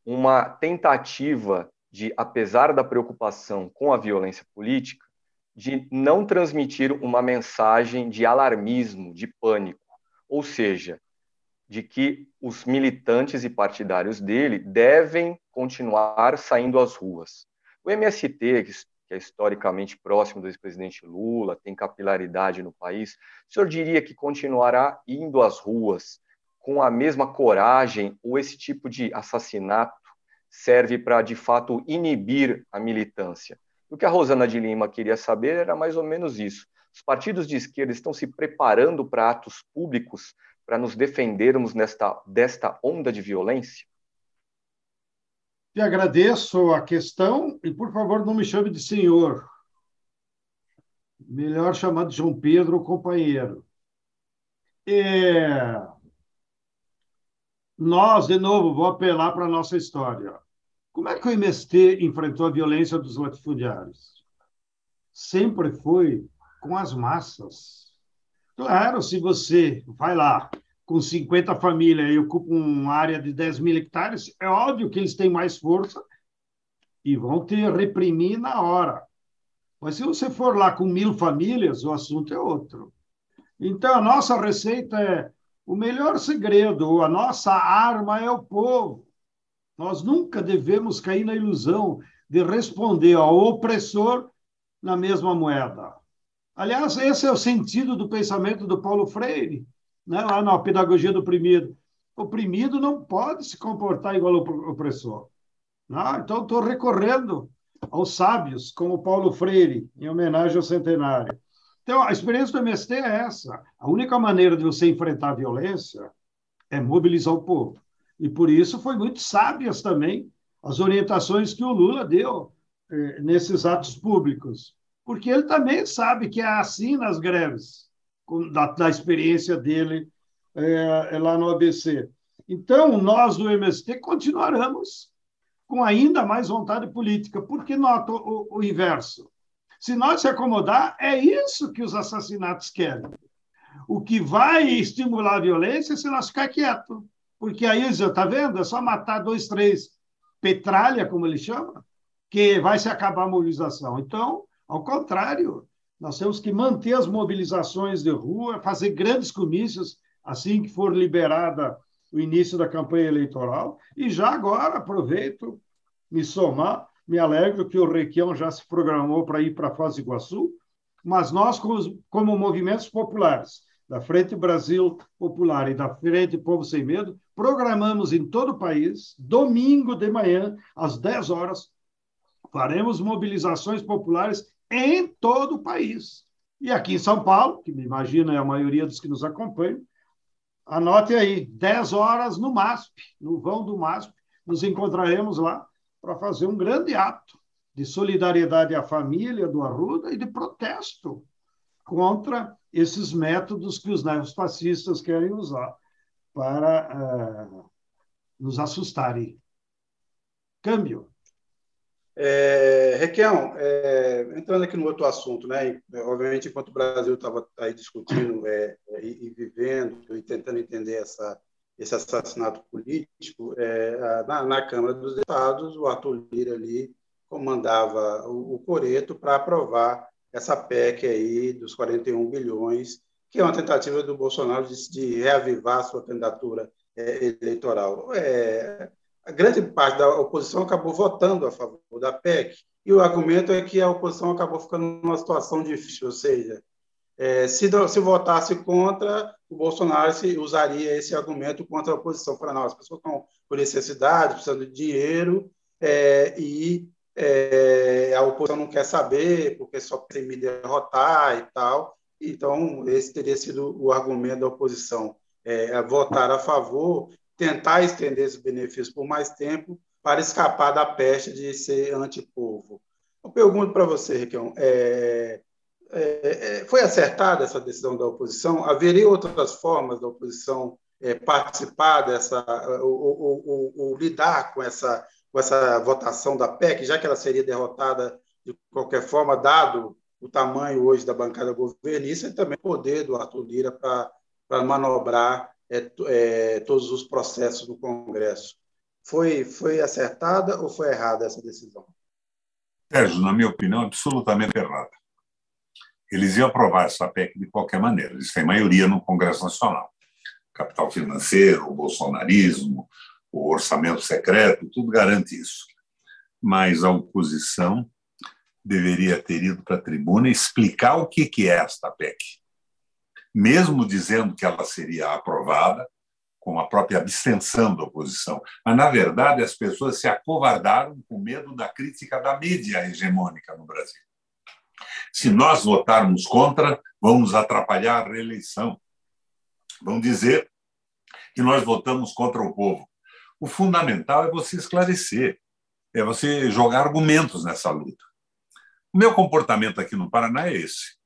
uma tentativa de, apesar da preocupação com a violência política, de não transmitir uma mensagem de alarmismo, de pânico, ou seja, de que os militantes e partidários dele devem continuar saindo às ruas. O MST, que é historicamente próximo do ex-presidente Lula, tem capilaridade no país, o senhor diria que continuará indo às ruas com a mesma coragem ou esse tipo de assassinato serve para, de fato, inibir a militância? O que a Rosana de Lima queria saber era mais ou menos isso. Os partidos de esquerda estão se preparando para atos públicos para nos defendermos nesta, desta onda de violência? Te agradeço a questão e, por favor, não me chame de senhor. Melhor chamar de João Pedro companheiro. É... Nós, de novo, vou apelar para a nossa história. Como é que o MST enfrentou a violência dos latifundiários? Sempre foi com as massas. Claro, se você vai lá, com 50 famílias e ocupa uma área de 10 mil hectares, é óbvio que eles têm mais força e vão te reprimir na hora. Mas se você for lá com mil famílias, o assunto é outro. Então, a nossa receita é o melhor segredo, a nossa arma é o povo. Nós nunca devemos cair na ilusão de responder ao opressor na mesma moeda. Aliás, esse é o sentido do pensamento do Paulo Freire né, lá na pedagogia do oprimido. O oprimido não pode se comportar igual ao opressor. Né? então, estou recorrendo aos sábios, como Paulo Freire, em homenagem ao centenário. Então, a experiência do MST é essa. A única maneira de você enfrentar a violência é mobilizar o povo. E por isso foi muito sábias também as orientações que o Lula deu eh, nesses atos públicos. Porque ele também sabe que é assim nas greves da, da experiência dele é, é, lá no ABC. Então, nós do MST continuaremos com ainda mais vontade política, porque nota o, o inverso. Se nós se acomodar, é isso que os assassinatos querem. O que vai estimular a violência é se nós ficar quieto. Porque aí, está vendo? É só matar dois, três petralha, como ele chama, que vai se acabar a mobilização. Então, ao contrário, nós temos que manter as mobilizações de rua, fazer grandes comícios assim que for liberada o início da campanha eleitoral. E já agora aproveito me somar, me alegro que o Requião já se programou para ir para Foz do Iguaçu, mas nós, como, movimentos populares, da Frente Brasil Popular e da Frente Povo Sem Medo, programamos em todo o país, domingo de manhã, às 10 horas, faremos mobilizações populares em todo o país. E aqui em São Paulo, que me imagino é a maioria dos que nos acompanham, anote aí, 10 horas no MASP, no vão do MASP, nos encontraremos lá para fazer um grande ato de solidariedade à família do Arruda e de protesto contra esses métodos que os neofascistas querem usar para uh, nos assustarem. Câmbio. É, Requião, é, entrando aqui no outro assunto, né? Obviamente, enquanto o Brasil estava aí discutindo é, e, e, vivendo e tentando entender essa, esse assassinato político, é, na, na, Câmara dos Deputados, o Arthur Lira ali comandava o, o Coreto para aprovar essa PEC aí dos 41 bilhões, que é uma tentativa do Bolsonaro de, de reavivar sua candidatura é, eleitoral. É, a grande parte da oposição acabou votando a favor da PEC, e o argumento é que a oposição acabou ficando numa situação difícil, ou seja, é, se, se votasse contra, o Bolsonaro se, usaria esse argumento contra a oposição. Para nós, as pessoas estão por necessidade, precisando de dinheiro, é, e é, a oposição não quer saber, porque só tem me derrotar e tal. Então, esse teria sido o argumento da oposição, é, votar a favor, tentar estender esses benefícios por mais tempo, para escapar da peste de ser antipovo. Eu pergunto para você, Riquelme, é, é, é, foi acertada essa decisão da oposição? Haveria outras formas da oposição é, participar dessa, ou, ou, ou, ou, lidar com essa, com essa votação da PEC, já que ela seria derrotada de qualquer forma, dado o tamanho hoje da bancada governista e também o poder do Arthur Lira para manobrar é, é, todos os processos no Congresso. Foi, foi acertada ou foi errada essa decisão? Sérgio, na minha opinião, absolutamente errada. Eles iam aprovar essa PEC de qualquer maneira. Eles têm maioria no Congresso Nacional. Capital financeiro, o bolsonarismo, o orçamento secreto, tudo garante isso. Mas a oposição deveria ter ido para a tribuna explicar o que é esta PEC. Mesmo dizendo que ela seria aprovada, com a própria abstenção da oposição. Mas, na verdade, as pessoas se acovardaram com medo da crítica da mídia hegemônica no Brasil. Se nós votarmos contra, vamos atrapalhar a reeleição. Vão dizer que nós votamos contra o povo. O fundamental é você esclarecer, é você jogar argumentos nessa luta. O meu comportamento aqui no Paraná é esse.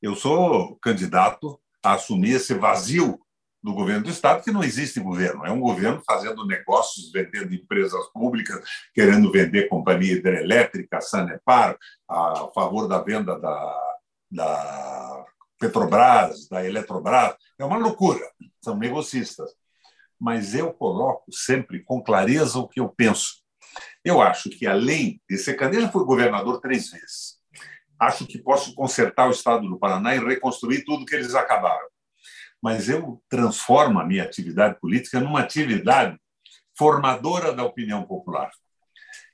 Eu sou candidato a assumir esse vazio do governo do Estado, que não existe governo. É um governo fazendo negócios, vendendo empresas públicas, querendo vender companhia hidrelétrica, Sanepar, a favor da venda da, da Petrobras, da Eletrobras. É uma loucura. São negocistas. Mas eu coloco sempre com clareza o que eu penso. Eu acho que, além de ser candidato, já fui governador três vezes. Acho que posso consertar o Estado do Paraná e reconstruir tudo que eles acabaram mas eu transformo a minha atividade política numa atividade formadora da opinião popular.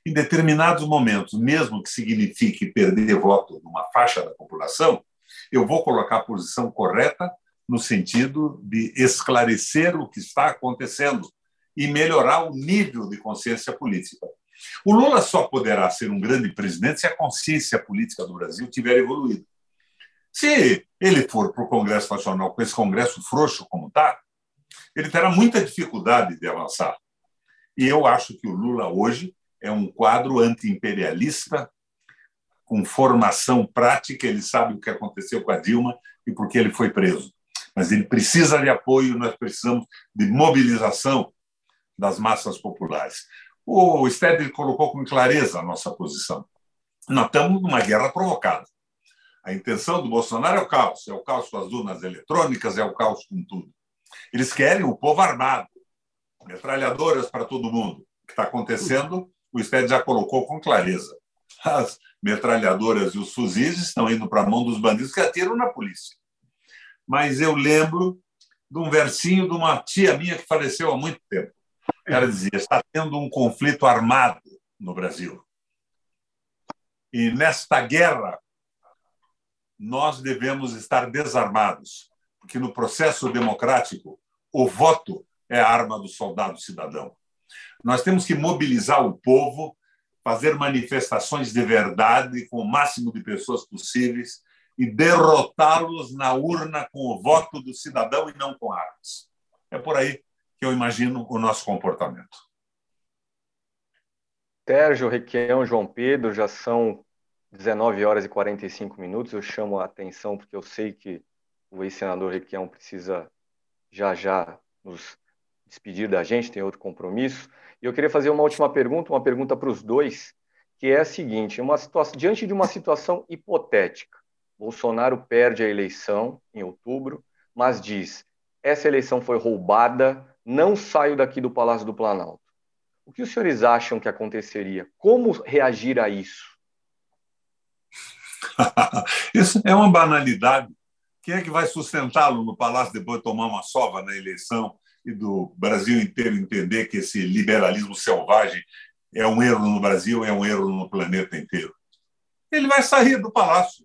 Em determinados momentos, mesmo que signifique perder voto numa faixa da população, eu vou colocar a posição correta no sentido de esclarecer o que está acontecendo e melhorar o nível de consciência política. O Lula só poderá ser um grande presidente se a consciência política do Brasil tiver evoluído. Se ele for para o Congresso Nacional com esse Congresso frouxo como está, ele terá muita dificuldade de avançar. E eu acho que o Lula hoje é um quadro anti-imperialista, com formação prática, ele sabe o que aconteceu com a Dilma e por que ele foi preso. Mas ele precisa de apoio, nós precisamos de mobilização das massas populares. O Stedley colocou com clareza a nossa posição. Nós estamos numa guerra provocada. A intenção do Bolsonaro é o caos, é o caos com as urnas eletrônicas, é o caos com tudo. Eles querem o povo armado, metralhadoras para todo mundo. O que está acontecendo, o Sted já colocou com clareza. As metralhadoras e os fuzis estão indo para a mão dos bandidos que atiram na polícia. Mas eu lembro de um versinho de uma tia minha que faleceu há muito tempo. Ela dizia: está tendo um conflito armado no Brasil. E nesta guerra nós devemos estar desarmados, porque no processo democrático, o voto é a arma do soldado cidadão. Nós temos que mobilizar o povo, fazer manifestações de verdade com o máximo de pessoas possíveis e derrotá-los na urna com o voto do cidadão e não com armas. É por aí eu imagino o nosso comportamento. Sérgio, Requião, João Pedro, já são 19 horas e 45 minutos. Eu chamo a atenção porque eu sei que o ex-senador Requião precisa já já nos despedir da gente, tem outro compromisso. E eu queria fazer uma última pergunta, uma pergunta para os dois, que é a seguinte: uma situação, diante de uma situação hipotética, Bolsonaro perde a eleição em outubro, mas diz: essa eleição foi roubada, não saio daqui do Palácio do Planalto. O que os senhores acham que aconteceria? Como reagir a isso? Isso é uma banalidade. Quem é que vai sustentá-lo no palácio depois de tomar uma sova na eleição? e do Brasil inteiro entender que esse liberalismo selvagem é um erro no Brasil, é um erro no planeta inteiro. Ele vai sair do palácio,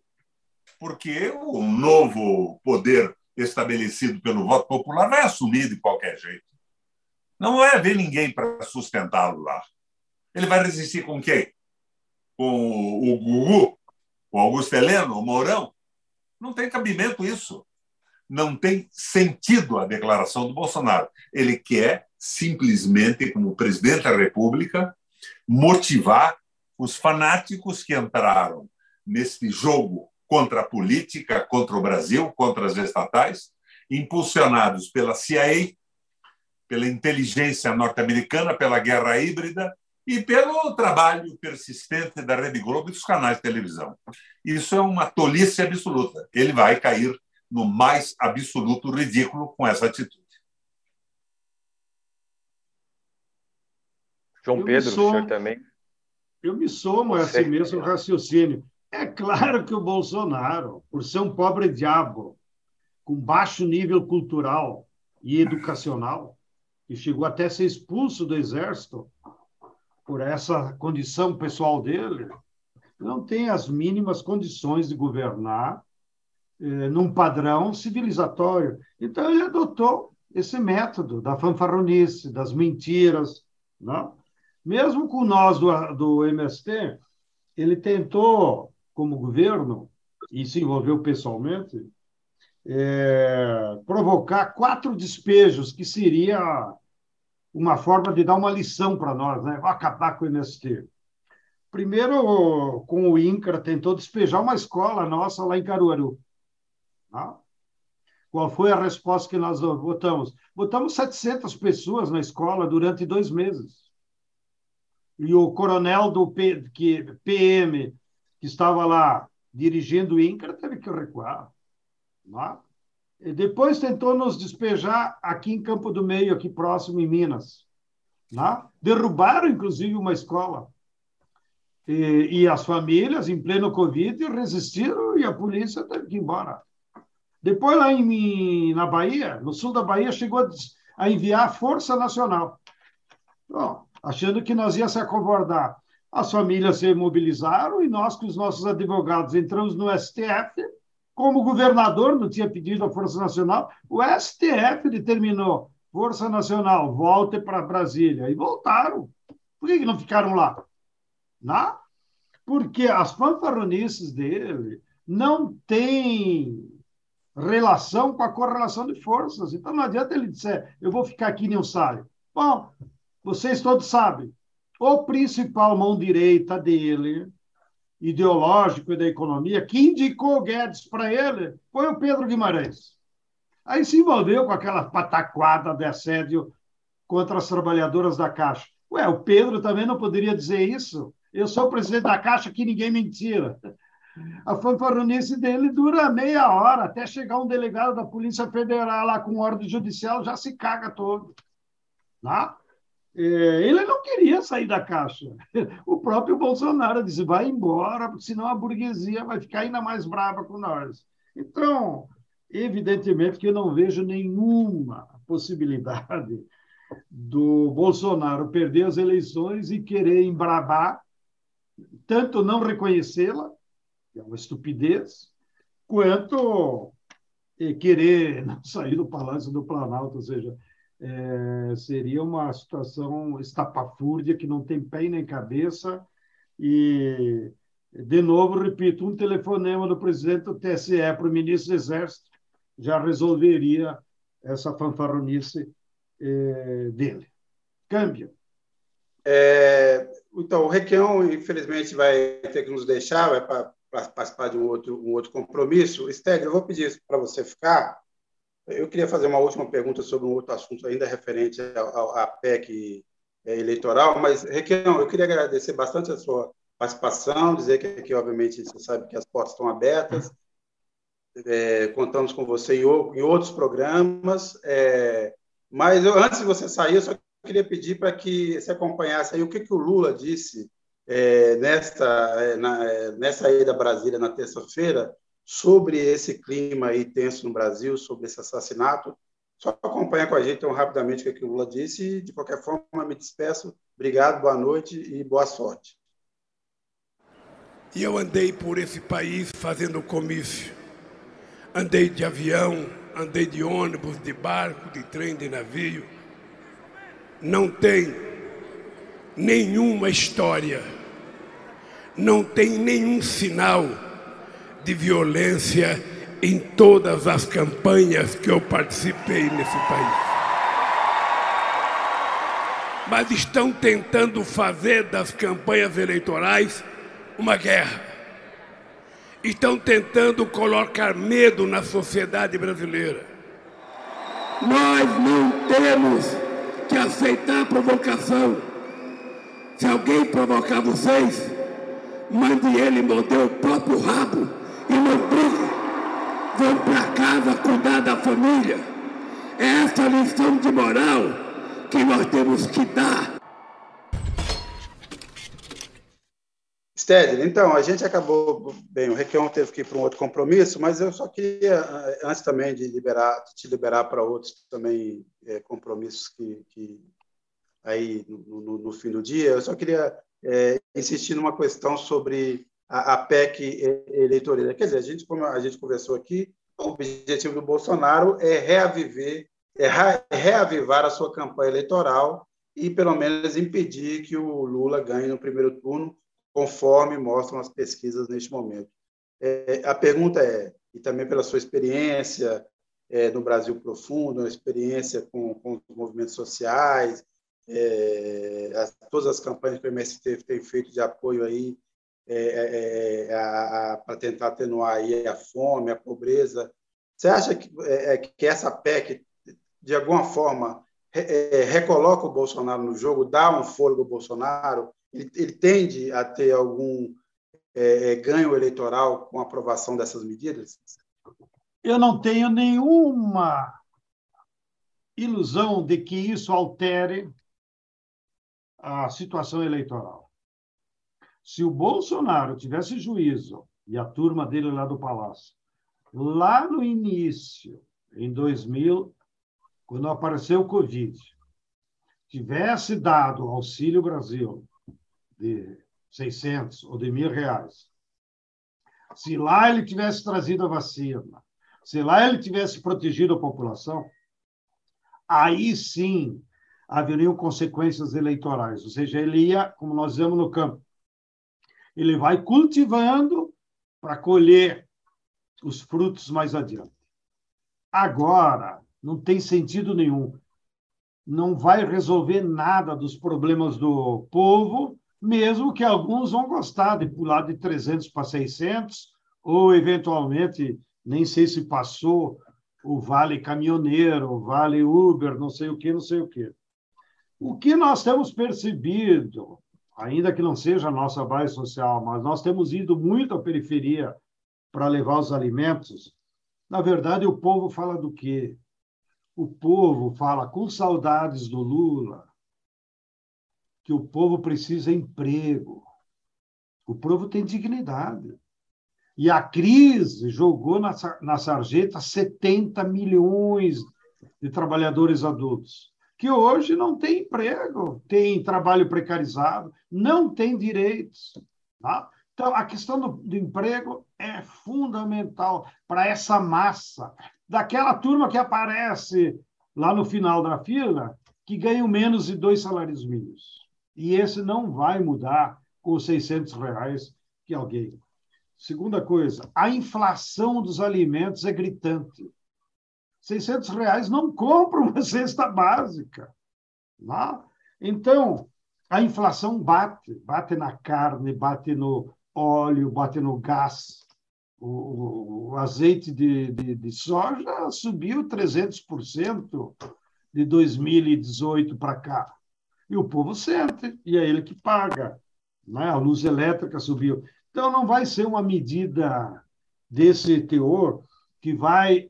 porque o novo poder estabelecido pelo voto popular vai assumir de qualquer jeito. Não vai haver ninguém para sustentá-lo lá. Ele vai resistir com quem? Com o Gugu? Com Augusto Heleno? O Mourão? Não tem cabimento isso. Não tem sentido a declaração do Bolsonaro. Ele quer simplesmente, como presidente da República, motivar os fanáticos que entraram nesse jogo contra a política, contra o Brasil, contra as estatais, impulsionados pela CIA, pela inteligência norte-americana, pela guerra híbrida e pelo trabalho persistente da Rede Globo e dos canais de televisão. Isso é uma tolice absoluta. Ele vai cair no mais absoluto ridículo com essa atitude. João Pedro, somo, o senhor também? Eu me somo a esse mesmo raciocínio. É claro que o Bolsonaro, por ser um pobre diabo, com baixo nível cultural e educacional, que chegou até a ser expulso do exército por essa condição pessoal dele, não tem as mínimas condições de governar eh, num padrão civilizatório. Então, ele adotou esse método da fanfarronice, das mentiras. Não? Mesmo com nós do, do MST, ele tentou como governo, e se envolveu pessoalmente, é, provocar quatro despejos, que seria uma forma de dar uma lição para nós, né? acabar com o MST. Primeiro, com o INCRA, tentou despejar uma escola nossa lá em Caruaru. Tá? Qual foi a resposta que nós votamos? Votamos 700 pessoas na escola durante dois meses. E o coronel do P, que, PM que estava lá dirigindo o INCRA teve que recuar. É? Depois tentou nos despejar aqui em Campo do Meio, aqui próximo, em Minas. É? Derrubaram, inclusive, uma escola. E, e, as famílias, em pleno Covid, resistiram e a polícia teve que ir embora. Depois, lá em, na Bahia, no sul da Bahia, chegou a, a enviar a Força Nacional, Bom, achando que nós ia se acovardar. As famílias se mobilizaram e nós, com os nossos advogados, entramos no STF. Como governador não tinha pedido a Força Nacional, o STF determinou: Força Nacional, volte para Brasília. E voltaram. Por que não ficaram lá? Não? Porque as fanfarronices dele não têm relação com a correlação de forças. Então não adianta ele dizer, eu vou ficar aqui e não saio. Bom, vocês todos sabem, o principal mão direita dele, ideológico e da economia, que indicou Guedes para ele, foi o Pedro Guimarães. Aí se envolveu com aquela pataquada de assédio contra as trabalhadoras da Caixa. Ué, o Pedro também não poderia dizer isso? Eu sou o presidente da Caixa, que ninguém mentira. A fanfarronice dele dura meia hora, até chegar um delegado da Polícia Federal lá com ordem judicial, já se caga todo. Tá? É, ele não queria sair da caixa. O próprio Bolsonaro disse: vai embora, senão a burguesia vai ficar ainda mais brava com nós. Então, evidentemente que eu não vejo nenhuma possibilidade do Bolsonaro perder as eleições e querer embrabar, tanto não reconhecê-la, que é uma estupidez, quanto querer não sair do Palácio do Planalto, ou seja, é, seria uma situação estapafúrdia que não tem pé nem cabeça e, de novo, repito, um telefonema do presidente do TSE para o ministro do Exército já resolveria essa fanfarronice é, dele. Câmbio. É, então, o Requião, infelizmente, vai ter que nos deixar, vai para participar de um outro, um outro compromisso. Steg, eu vou pedir para você ficar, eu queria fazer uma última pergunta sobre um outro assunto ainda referente à PEC é, eleitoral, mas, Requião, eu queria agradecer bastante a sua participação, dizer que aqui, obviamente, você sabe que as portas estão abertas, é, contamos com você em, outros programas, é, mas eu, antes de você sair, eu só queria pedir para que você acompanhasse aí o que, que o Lula disse é, nesta, é, na, é, nessa ida a Brasília na terça-feira sobre esse clima aí tenso no Brasil, sobre esse assassinato, Só acompanha com a gente então, rapidamente o que o Lula disse e, de qualquer forma, me despeço. Obrigado, boa noite e boa sorte. E eu andei por esse país fazendo comício. Andei de avião, andei de ônibus, de barco, de trem, de navio. Não tem nenhuma história, não tem nenhum sinal de violência em todas as campanhas que eu participei nesse país. Mas estão tentando fazer das campanhas eleitorais uma guerra. Estão tentando colocar medo na sociedade brasileira. Nós não temos que aceitar provocação. Se alguém provocar vocês, mande ele morder o próprio rabo e não brigue vão para casa cuidar da família. É essa lição de moral que nós temos que dar. Stedley, então, a gente acabou, bem, o Requião teve que ir para um outro compromisso, mas eu só queria, antes também de liberar, de te liberar para outros também é, compromissos que, que aí no, no, no, fim do dia, eu só queria é, insistir numa questão sobre a, a PEC eleitoreira. Quer dizer, a gente, como a gente conversou aqui, o objetivo do Bolsonaro é reaviver, é reavivar a sua campanha eleitoral e, pelo menos, impedir que o Lula ganhe no primeiro turno, conforme mostram as pesquisas neste momento. É, a pergunta é, e também pela sua experiência é, no Brasil profundo, experiência com, com os movimentos sociais, é, as, todas as campanhas que o MST tem feito de apoio aí é, é, é para tentar atenuar aí a fome, a pobreza. Você acha que, é, é que essa PEC, de alguma forma, recoloca o Bolsonaro no jogo, dá um fôlego ao Bolsonaro? Ele, ele tende a ter algum ganho eleitoral com a aprovação dessas medidas? Eu não tenho nenhuma ilusão de que isso altere a situação eleitoral. Se o Bolsonaro tivesse juízo, e a turma dele lá do Palácio, lá no início, em 2000, quando apareceu o Covid, tivesse dado Auxílio Brasil de 600 ou de mil reais, se lá ele tivesse trazido a vacina, se lá ele tivesse protegido a população, aí sim haveriam consequências eleitorais. Ou seja, ele ia, como nós dizemos no campo, ele vai cultivando para colher os frutos mais adiante. Agora, não tem sentido nenhum. Não vai resolver nada dos problemas do povo, mesmo que alguns vão gostar de pular de 300 para 600, ou, eventualmente, nem sei se passou o Vale Caminhoneiro, o Vale Uber, não sei o que, não sei o que. O que nós temos percebido ainda que não seja a nossa base social, mas nós temos ido muito à periferia para levar os alimentos. Na verdade, o povo fala do quê? O povo fala com saudades do Lula, que o povo precisa emprego. O povo tem dignidade. E a crise jogou na, na sarjeta 70 milhões de trabalhadores adultos que hoje não tem emprego, tem trabalho precarizado, não tem direitos. Tá? Então, a questão do, do emprego é fundamental para essa massa, daquela turma que aparece lá no final da fila, que ganha menos de dois salários mínimos. E esse não vai mudar com os 600 reais que alguém. Segunda coisa, a inflação dos alimentos é gritante. 600 reais não compra uma cesta básica. Não? Né? Então, a inflação bate, bate na carne, bate no óleo, bate no gás. O, o azeite de, de, de, soja subiu 300% de 2018 para cá. E o povo sente, e é ele que paga. Né? A luz elétrica subiu. Então, não vai ser uma medida desse teor que vai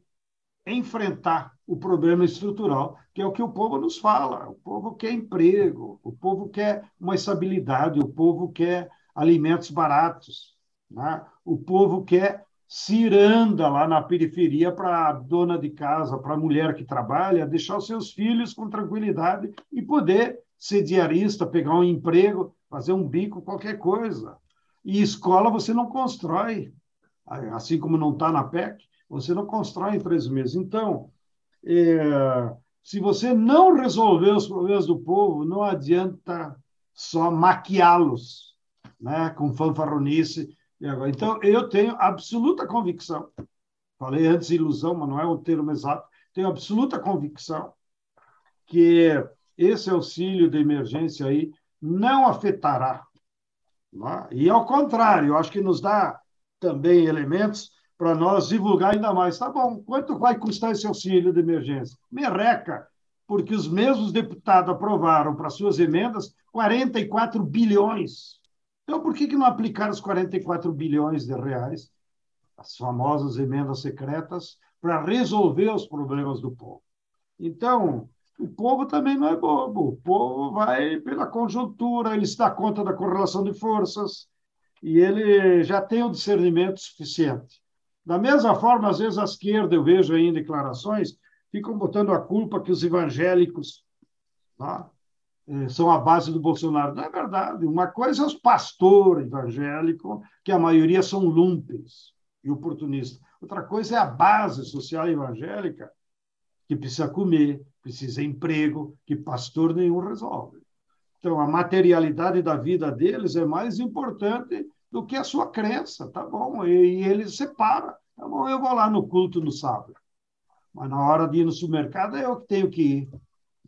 enfrentar o problema estrutural, que é o que o povo nos fala. O povo quer emprego, o povo quer uma estabilidade, o povo quer alimentos baratos, né? o povo quer ciranda lá na periferia para a dona de casa, para a mulher que trabalha, deixar os seus filhos com tranquilidade e poder ser diarista, pegar um emprego, fazer um bico, qualquer coisa. E escola você não constrói, assim como não está na PEC, você não constrói em três meses. Então, é, se você não resolver os problemas do povo, não adianta só maquiá-los né, com fanfarronice então, eu tenho absoluta convicção, falei antes ilusão, mas não é o termo exato, tenho absoluta convicção que esse auxílio de emergência aí não afetará. Não é? E, ao contrário, acho que nos dá também elementos para nós divulgar ainda mais. Tá bom, quanto vai custar esse auxílio de emergência? Merreca, porque os mesmos deputados aprovaram para suas emendas 44 bilhões. Então, por que, que não aplicar os 44 bilhões de reais, as famosas emendas secretas, para resolver os problemas do povo? Então, o povo também não é bobo. O povo vai pela conjuntura, ele se dá conta da correlação de forças e ele já tem o discernimento suficiente. Da mesma forma, às vezes, a esquerda, eu vejo aí em declarações, ficam botando a culpa que os evangélicos tá? É, são a base do Bolsonaro. Não é verdade. Uma coisa é os pastores evangélicos, que a maioria são lumpes e oportunistas. Outra coisa é a base social evangélica, que precisa comer, precisa emprego, que pastor nenhum resolve. Então, a materialidade da vida deles é mais importante do que a sua crença, tá bom? E, e eles separam. Tá bom, eu vou lá no culto no sábado. Mas na hora de ir no supermercado, é eu que tenho que ir.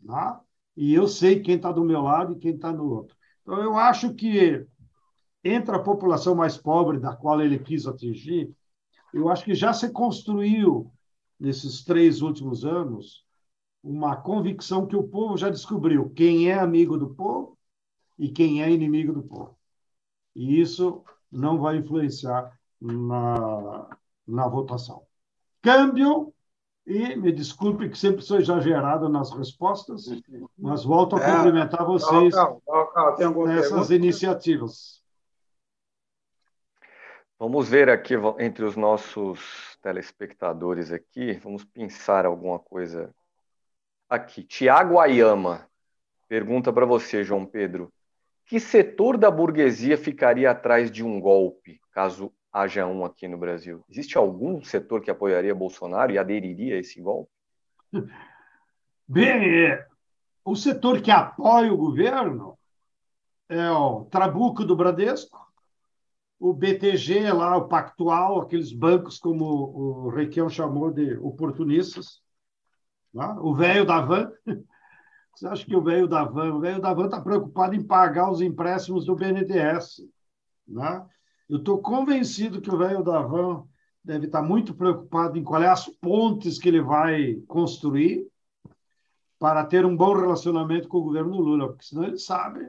Tá? e eu sei quem está do meu lado e quem está no outro. Então, eu acho que entre a população mais pobre, da qual ele quis atingir, eu acho que já se construiu, nesses três últimos anos, uma convicção que o povo já descobriu quem é amigo do povo e quem é inimigo do povo. E isso não vai influenciar na, na votação. Câmbio e me desculpe que sempre sou exagerado nas respostas, mas volto a é, cumprimentar vocês nessas iniciativas. Vamos ver aqui entre os nossos telespectadores aqui, vamos pensar alguma coisa aqui. Tiago Ayama pergunta para você, João Pedro, que setor da burguesia ficaria atrás de um golpe, caso haja um aqui no Brasil? Existe algum setor que apoiaria Bolsonaro e aderiria a esse golpe? Bem, é, o setor que apoia o governo é o Trabuco do Bradesco, o BTG lá, o Pactual, aqueles bancos como o Requião chamou de oportunistas, né? o velho da van. Você acha que o velho da van, o velho da van está preocupado em pagar os empréstimos do BNDES, né? Eu estou convencido que o velho da van deve estar muito preocupado em quais é as pontes que ele vai construir para ter um bom relacionamento com o governo Lula, porque senão ele sabe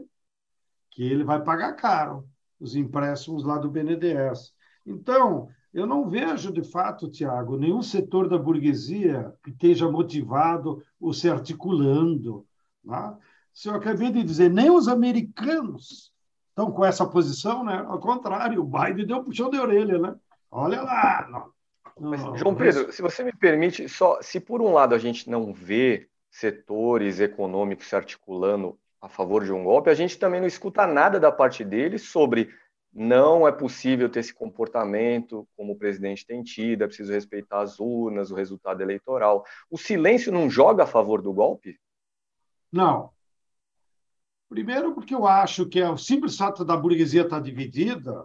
que ele vai pagar caro os empréstimos lá do BNDES. Então, eu não vejo, de fato, Tiago, nenhum setor da burguesia que esteja motivado ou se articulando. Né? Se eu acabei de dizer, nem os americanos estão com essa posição, né? Ao contrário, o Biden deu um puxão de orelha, né? Olha lá. Não, Mas, João Pedro, se você me permite, só se por um lado a gente não vê setores econômicos se articulando a favor de um golpe, a gente também não escuta nada da parte deles sobre não é possível ter esse comportamento como o presidente tem tido, é preciso respeitar as urnas, o resultado eleitoral. O silêncio não joga a favor do golpe? Não, Primeiro, porque eu acho que é o simples fato da burguesia estar dividida,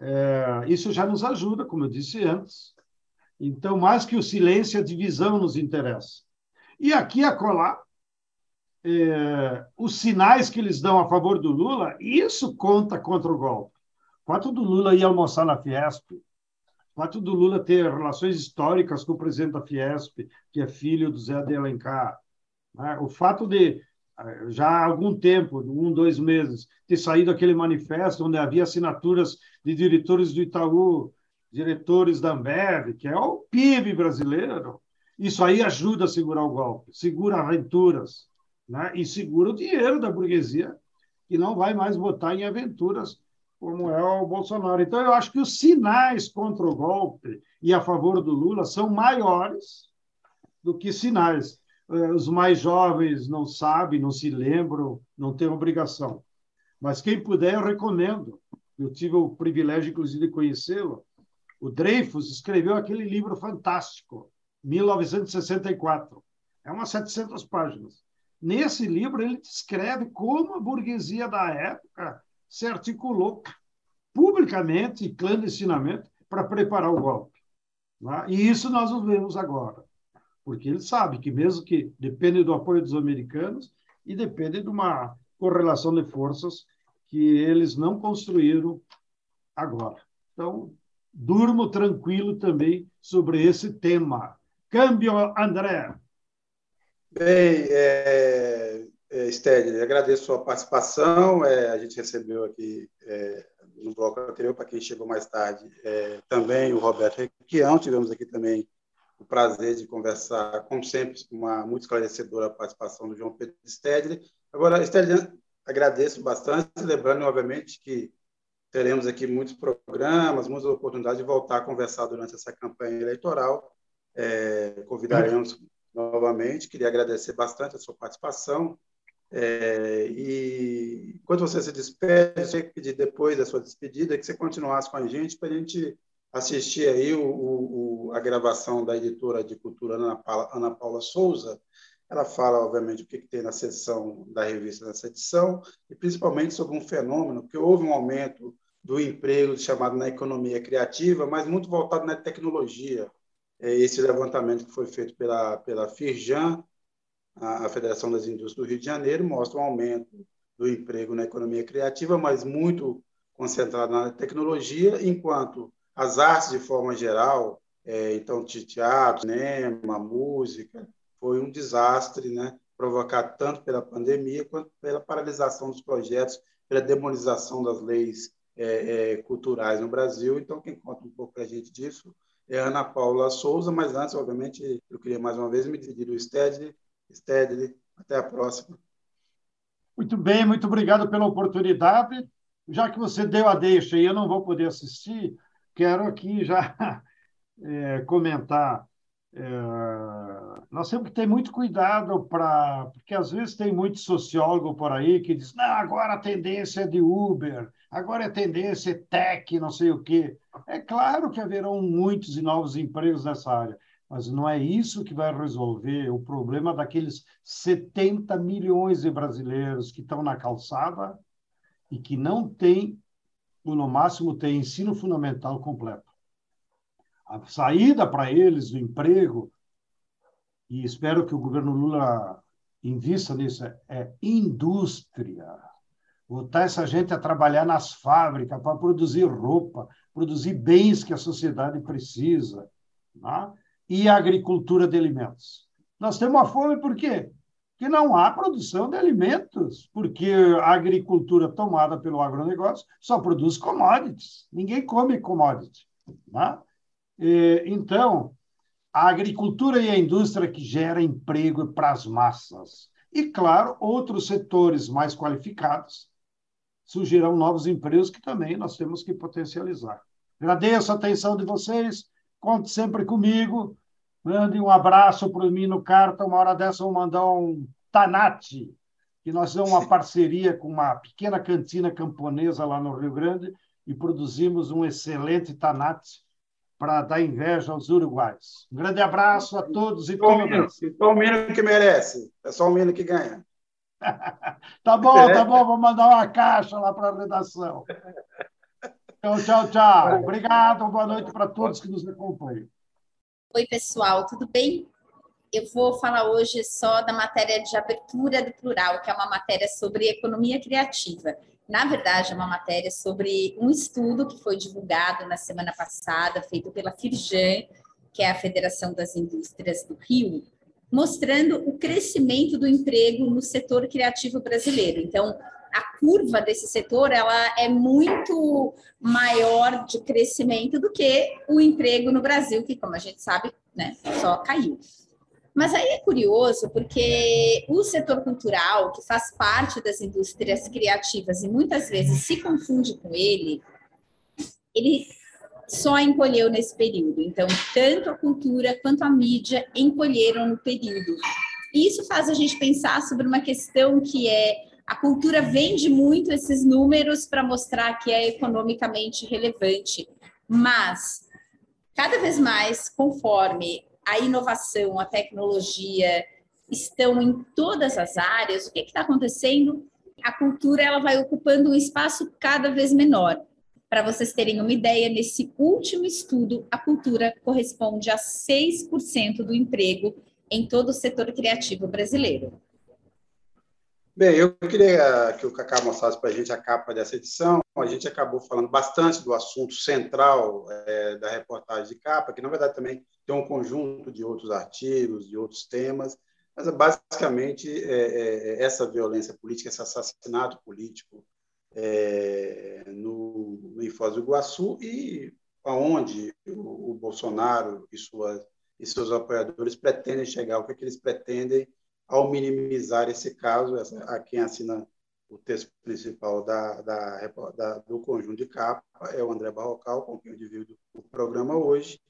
é, isso já nos ajuda, como eu disse antes. Então, mais que o silêncio, a divisão nos interessa. E aqui a colar, é, os sinais que eles dão a favor do Lula, isso conta contra o golpe. O fato do Lula ir almoçar na Fiesp, o fato do Lula ter relações históricas com o presidente da Fiesp, que é filho do Zé de Alencar, né? o fato de já há algum tempo, um, dois meses, ter saído aquele manifesto onde havia assinaturas de diretores do Itaú, diretores da Ambev, que é o PIB brasileiro. Isso aí ajuda a segurar o golpe, segura aventuras, né? e segura o dinheiro da burguesia, que não vai mais botar em aventuras como é o Bolsonaro. Então, eu acho que os sinais contra o golpe e a favor do Lula são maiores do que sinais. Eh, os mais jovens não sabem, não se lembram, não têm obrigação. Mas quem puder, eu recomendo. Eu tive o privilégio, inclusive, de conhecê-lo. O Dreyfus escreveu aquele livro fantástico, 1964. É umas 700 páginas. Nesse livro, ele descreve como a burguesia da época se articulou publicamente e clandestinamente para preparar o golpe. Né? E isso nós vemos agora, porque ele sabe que, mesmo que depende do apoio dos americanos e depende de uma correlação de forças que eles não construíram agora. Então, durmo tranquilo também sobre esse tema. Câmbio, André. Bem, é, é, agradeço a sua participação. É, a gente recebeu aqui é, no bloco anterior, para quem chegou mais tarde, é, também o Roberto Requião. Tivemos aqui também o prazer de conversar, como sempre, uma muito esclarecedora participação do João Pedro Stedley. Agora, Stedley, agradeço bastante, lembrando, obviamente, que teremos aqui muitos programas, muitas oportunidades de voltar a conversar durante essa campanha eleitoral. É, convidaremos novamente. Queria agradecer bastante a sua participação. É, e quando você se despede, eu pedir depois da sua despedida que você continuasse com a gente para a gente assistir aí o, o, a gravação da editora de cultura Ana Paula, Ana Paula Souza. Ela fala, obviamente, o que, que tem na seção da revista nessa edição e principalmente sobre um fenômeno que houve um aumento do emprego chamado na economia criativa, mas muito voltado na tecnologia. É esse levantamento que foi feito pela, pela Firjan, a Federação das Indústrias do Rio de Janeiro, mostra um aumento do emprego na economia criativa, mas muito concentrado na tecnologia, enquanto as artes, de forma geral, é, então teatro, cinema, música, foi um desastre, né? provocado tanto pela pandemia quanto pela paralisação dos projetos, pela demonização das leis é, é, culturais no Brasil. Então, quem conta um pouco para a gente disso é Ana Paula Souza, mas antes, obviamente, eu queria mais uma vez me despedir do STED, Stedley. Até a próxima. Muito bem, muito obrigado pela oportunidade. Já que você deu a deixa e eu não vou poder assistir, quero aqui já é, comentar. É, nós que ter muito cuidado para. Porque às vezes tem muito sociólogo por aí que diz: não, agora a tendência é de Uber, agora a tendência é tech, não sei o quê. É claro que haverão muitos e novos empregos nessa área, mas não é isso que vai resolver o problema daqueles 70 milhões de brasileiros que estão na calçada e que não têm, no máximo, têm ensino fundamental completo. A saída para eles do emprego, e espero que o governo Lula invista nisso, é indústria. Botar essa gente a trabalhar nas fábricas para produzir roupa, produzir bens que a sociedade precisa. Né? e a agricultura de alimentos. Nós temos uma fome por quê? Porque não há produção de alimentos, porque a agricultura tomada pelo agronegócio só produz commodities. Ninguém come commodity. Né? Então, a agricultura e a indústria que gera emprego para as massas. E, claro, outros setores mais qualificados surgirão novos empregos que também nós temos que potencializar. Agradeço a atenção de vocês. Conte sempre comigo. Mande um abraço para o Mino Carta. Uma hora dessa eu vou mandar um Tanate, que nós temos uma parceria com uma pequena cantina camponesa lá no Rio Grande e produzimos um excelente Tanate para dar inveja aos uruguaios. Um grande abraço a todos e todas. Só o Mino que merece. É só o Mino que ganha. tá bom, tá bom. Vou mandar uma caixa lá para a redação. Então, tchau, tchau. Obrigado, boa noite para todos que nos acompanham. Oi, pessoal, tudo bem? Eu vou falar hoje só da matéria de abertura do plural, que é uma matéria sobre economia criativa. Na verdade, é uma matéria sobre um estudo que foi divulgado na semana passada, feito pela Firjan, que é a Federação das Indústrias do Rio, mostrando o crescimento do emprego no setor criativo brasileiro. Então, a curva desse setor ela é muito maior de crescimento do que o emprego no Brasil, que, como a gente sabe, né, só caiu. Mas aí é curioso porque o setor cultural, que faz parte das indústrias criativas e muitas vezes se confunde com ele, ele só encolheu nesse período. Então, tanto a cultura quanto a mídia encolheram no período. E isso faz a gente pensar sobre uma questão que é a cultura vende muito esses números para mostrar que é economicamente relevante, mas cada vez mais, conforme a inovação, a tecnologia estão em todas as áreas, o que está acontecendo? A cultura ela vai ocupando um espaço cada vez menor. Para vocês terem uma ideia, nesse último estudo, a cultura corresponde a 6% do emprego em todo o setor criativo brasileiro. Bem, eu queria que o Cacá mostrasse para a gente a capa dessa edição. A gente acabou falando bastante do assunto central é, da reportagem de capa, que na verdade também tem um conjunto de outros artigos, de outros temas, mas é basicamente é, é, é, essa violência política, esse assassinato político é, no, no Foz do Iguaçu e aonde o, o Bolsonaro e, suas, e seus apoiadores pretendem chegar, o que, que eles pretendem ao minimizar esse caso, essa, a quem assina o texto principal da, da, da, do conjunto de capa é o André Barrocal, com quem eu divido o programa hoje.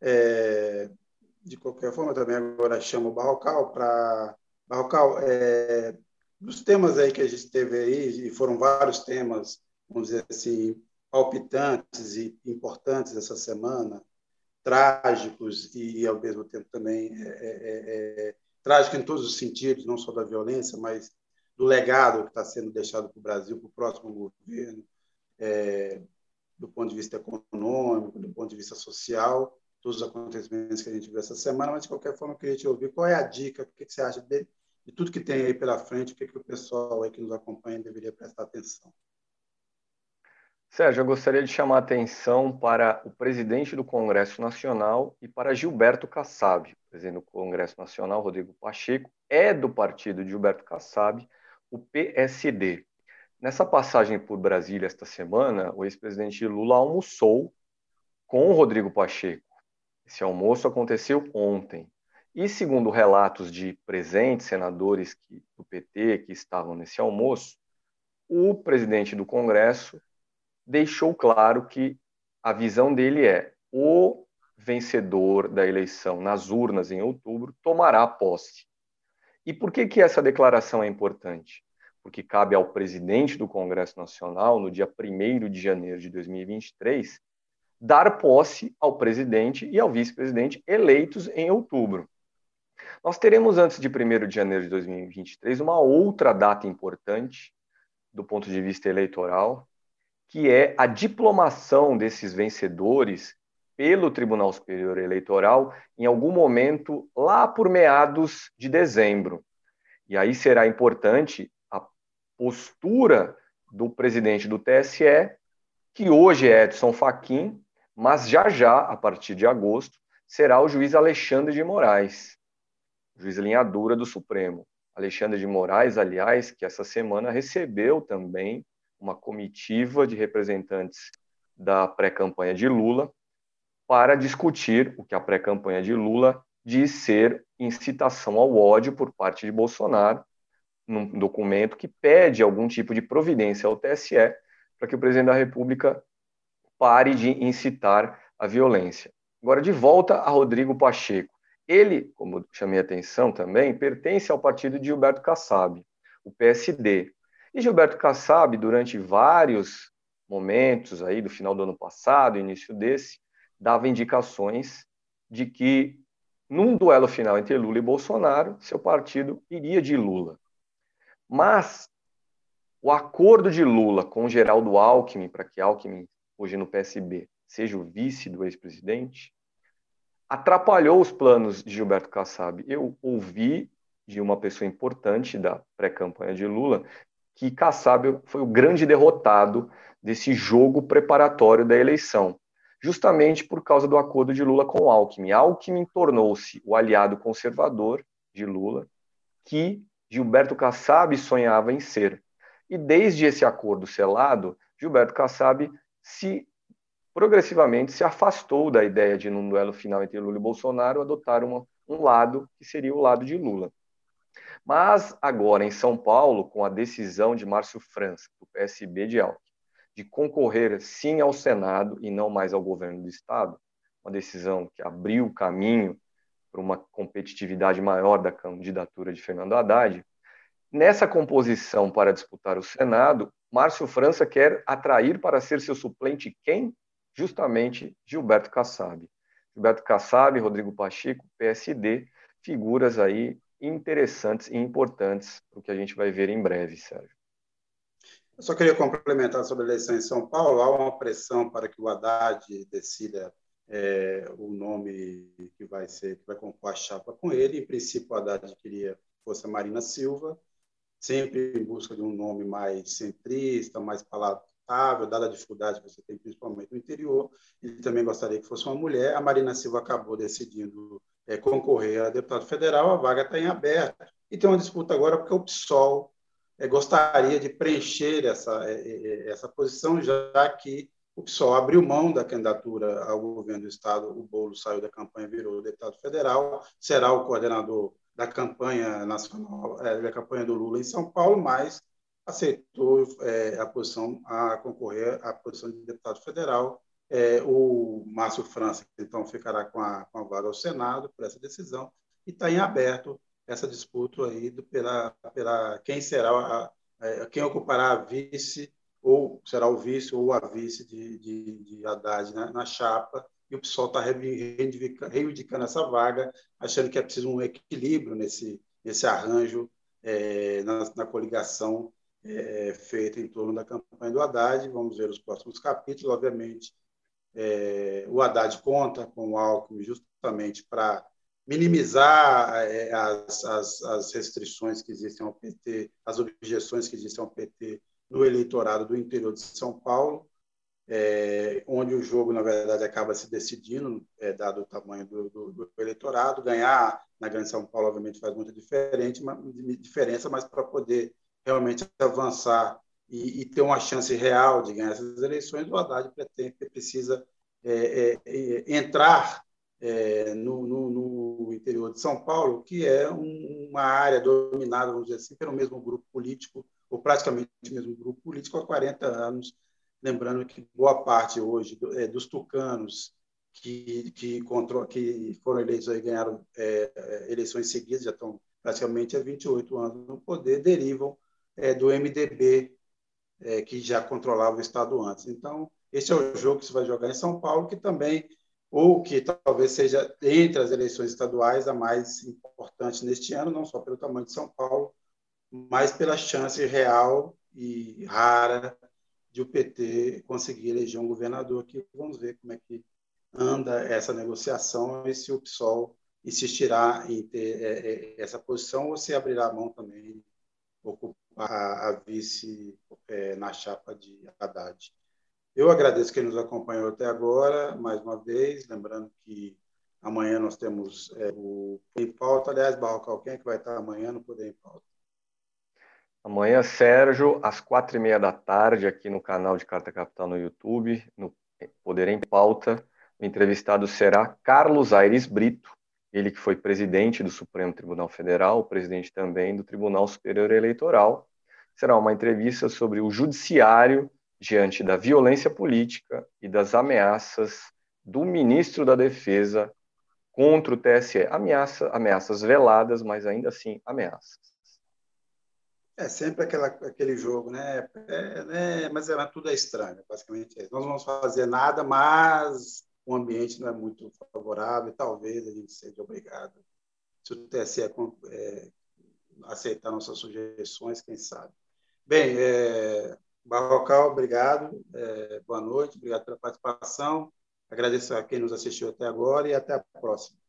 É, de qualquer forma, também agora chamo o Barrocal para... Barrocal, é, dos temas aí que a gente teve aí, e foram vários temas, vamos dizer assim, palpitantes e importantes essa semana, trágicos e, ao mesmo tempo, também é, trágico em todos os sentidos, não só da violência, mas do legado que está sendo deixado para o Brasil, para o próximo governo, é, do ponto de vista econômico, do ponto de vista social, todos os acontecimentos que a gente viu essa semana, mas de qualquer forma eu queria te ouvir qual é a dica, o que, você acha de, de tudo que tem aí pela frente, o que, que o pessoal aí que nos acompanha deveria prestar atenção. Sérgio, eu gostaria de chamar a atenção para o presidente do Congresso Nacional e para Gilberto Kassab. O presidente do Congresso Nacional, Rodrigo Pacheco, é do partido de Gilberto Kassab, o PSD. Nessa passagem por Brasília esta semana, o ex-presidente Lula almoçou com o Rodrigo Pacheco. Esse almoço aconteceu ontem. E segundo relatos de presentes senadores que, do PT que estavam nesse almoço, o presidente do Congresso deixou claro que a visão dele é o vencedor da eleição nas urnas em outubro tomará posse. E por que, que essa declaração é importante? Porque cabe ao presidente do Congresso Nacional, no dia 1 de janeiro de 2023, dar posse ao presidente e ao vice-presidente eleitos em outubro. Nós teremos, antes de 1 de janeiro de 2023, uma outra data importante do ponto de vista eleitoral, que é a diplomação desses vencedores pelo Tribunal Superior Eleitoral em algum momento lá por meados de dezembro. E aí será importante a postura do presidente do TSE, que hoje é Edson Fachin, mas já já, a partir de agosto, será o juiz Alexandre de Moraes, juiz linha dura do Supremo. Alexandre de Moraes, aliás, que essa semana recebeu também uma comitiva de representantes da pré-campanha de Lula para discutir o que a pré-campanha de Lula diz ser incitação ao ódio por parte de Bolsonaro, num documento que pede algum tipo de providência ao TSE para que o presidente da República pare de incitar a violência. Agora, de volta a Rodrigo Pacheco. Ele, como chamei a atenção também, pertence ao partido de Gilberto Kassab, o PSD. E Gilberto Kassab, durante vários momentos aí do final do ano passado, início desse, dava indicações de que num duelo final entre Lula e Bolsonaro, seu partido iria de Lula. Mas o acordo de Lula com Geraldo Alckmin, para que Alckmin, hoje no PSB, seja o vice do ex-presidente, atrapalhou os planos de Gilberto Kassab. Eu ouvi de uma pessoa importante da pré-campanha de Lula que Kassab foi o grande derrotado desse jogo preparatório da eleição, justamente por causa do acordo de Lula com Alckmin. Alckmin tornou-se o aliado conservador de Lula, que Gilberto Kassab sonhava em ser. E desde esse acordo selado, Gilberto Kassab se progressivamente se afastou da ideia de, num duelo final entre Lula e Bolsonaro, adotar uma um lado que seria o lado de Lula. Mas agora em São Paulo, com a decisão de Márcio França, do PSB de Alckmin, de concorrer sim ao Senado e não mais ao governo do Estado, uma decisão que abriu o caminho para uma competitividade maior da candidatura de Fernando Haddad, nessa composição para disputar o Senado, Márcio França quer atrair para ser seu suplente quem? Justamente Gilberto Kassab. Gilberto Kassab, Rodrigo Pacheco, PSD, figuras aí interessantes e importantes o que a gente vai ver em breve, Sérgio. Eu só queria complementar sobre a eleição em São Paulo. Há uma pressão para que o Haddad decida é, o nome que vai ser que vai compor a chapa com ele. Em princípio, o Haddad queria que fosse a Marina Silva, sempre em busca de um nome mais centrista, mais palatável, dada a dificuldade que você tem principalmente no interior. Ele também gostaria que fosse uma mulher. A Marina Silva acabou decidindo é, concorrer a deputado federal. A vaga está em aberto e tem uma disputa agora porque o PSOL é, gostaria de preencher essa, é, é, essa posição, já que o PSOL abriu mão da candidatura ao governo do Estado, o Bolo saiu da campanha virou deputado federal, será o coordenador da campanha nacional, da campanha do Lula em São Paulo, mas aceitou é, a posição a concorrer à posição de deputado federal. É, o Márcio França, então, ficará com a, com a vaga ao Senado por essa decisão e está em aberto essa disputa aí do, pela, pela quem será a, a, quem ocupará a vice ou será o vice ou a vice de, de, de Haddad na, na chapa e o PSOL está reivindicando essa vaga, achando que é preciso um equilíbrio nesse, nesse arranjo é, na, na, coligação é, feita em torno da campanha do Haddad. Vamos ver os próximos capítulos. Obviamente, é, o Haddad conta com o Alckmin justamente para minimizar é, as, as, as, restrições que existem ao PT, as objeções que existem ao PT no eleitorado do interior de São Paulo, é, onde o jogo, na verdade, acaba se decidindo, é, dado o tamanho do, do, do, eleitorado. Ganhar na Grande São Paulo, obviamente, faz muita diferença, mas para poder realmente avançar e, e, ter uma chance real de ganhar essas eleições, o Haddad pretende, precisa é, é, é entrar é, no, no, no, interior de São Paulo, que é um, uma área dominada, vamos dizer assim, pelo mesmo grupo político, ou praticamente o mesmo grupo político há 40 anos. Lembrando que boa parte hoje é, dos tucanos que, que, control, que foram eleitos e ganharam é, eleições seguidas, já estão praticamente há 28 anos no poder, derivam é, do MDB, é, que já controlava o Estado antes. Então, esse é o jogo que se vai jogar em São Paulo, que também ou que talvez seja, entre as eleições estaduais, a mais importante neste ano, não só pelo tamanho de São Paulo, mas pela chance real e rara de o PT conseguir eleger um governador aqui. Vamos ver como é que anda essa negociação e se o PSOL insistirá em ter é, é, essa posição ou se abrirá a mão também ocupar a, vice é, na chapa de Haddad. Eu agradeço quem nos acompanhou até agora, mais uma vez, lembrando que amanhã nós temos é, o Em Pauta. Aliás, Barrocal, quem é que vai estar amanhã no Poder em Pauta? Amanhã, Sérgio, às quatro e meia da tarde, aqui no canal de Carta Capital no YouTube, no Poder em Pauta, o entrevistado será Carlos Aires Brito, ele que foi presidente do Supremo Tribunal Federal, presidente também do Tribunal Superior Eleitoral. Será uma entrevista sobre o judiciário diante da violência política e das ameaças do ministro da Defesa contra o TSE. Ameaça, ameaças veladas, mas ainda assim ameaças. É sempre aquela, aquele jogo, né? É, né? Mas é, tudo é estranho, basicamente. É. Nós não vamos fazer nada, mas o ambiente não é muito favorável talvez a gente seja obrigado, se o TSE é, aceitar nossas sugestões, quem sabe. Bem, é, Barrocal, obrigado. É, boa noite, obrigado pela participação. Agradeço a quem nos assistiu até agora e até a próxima.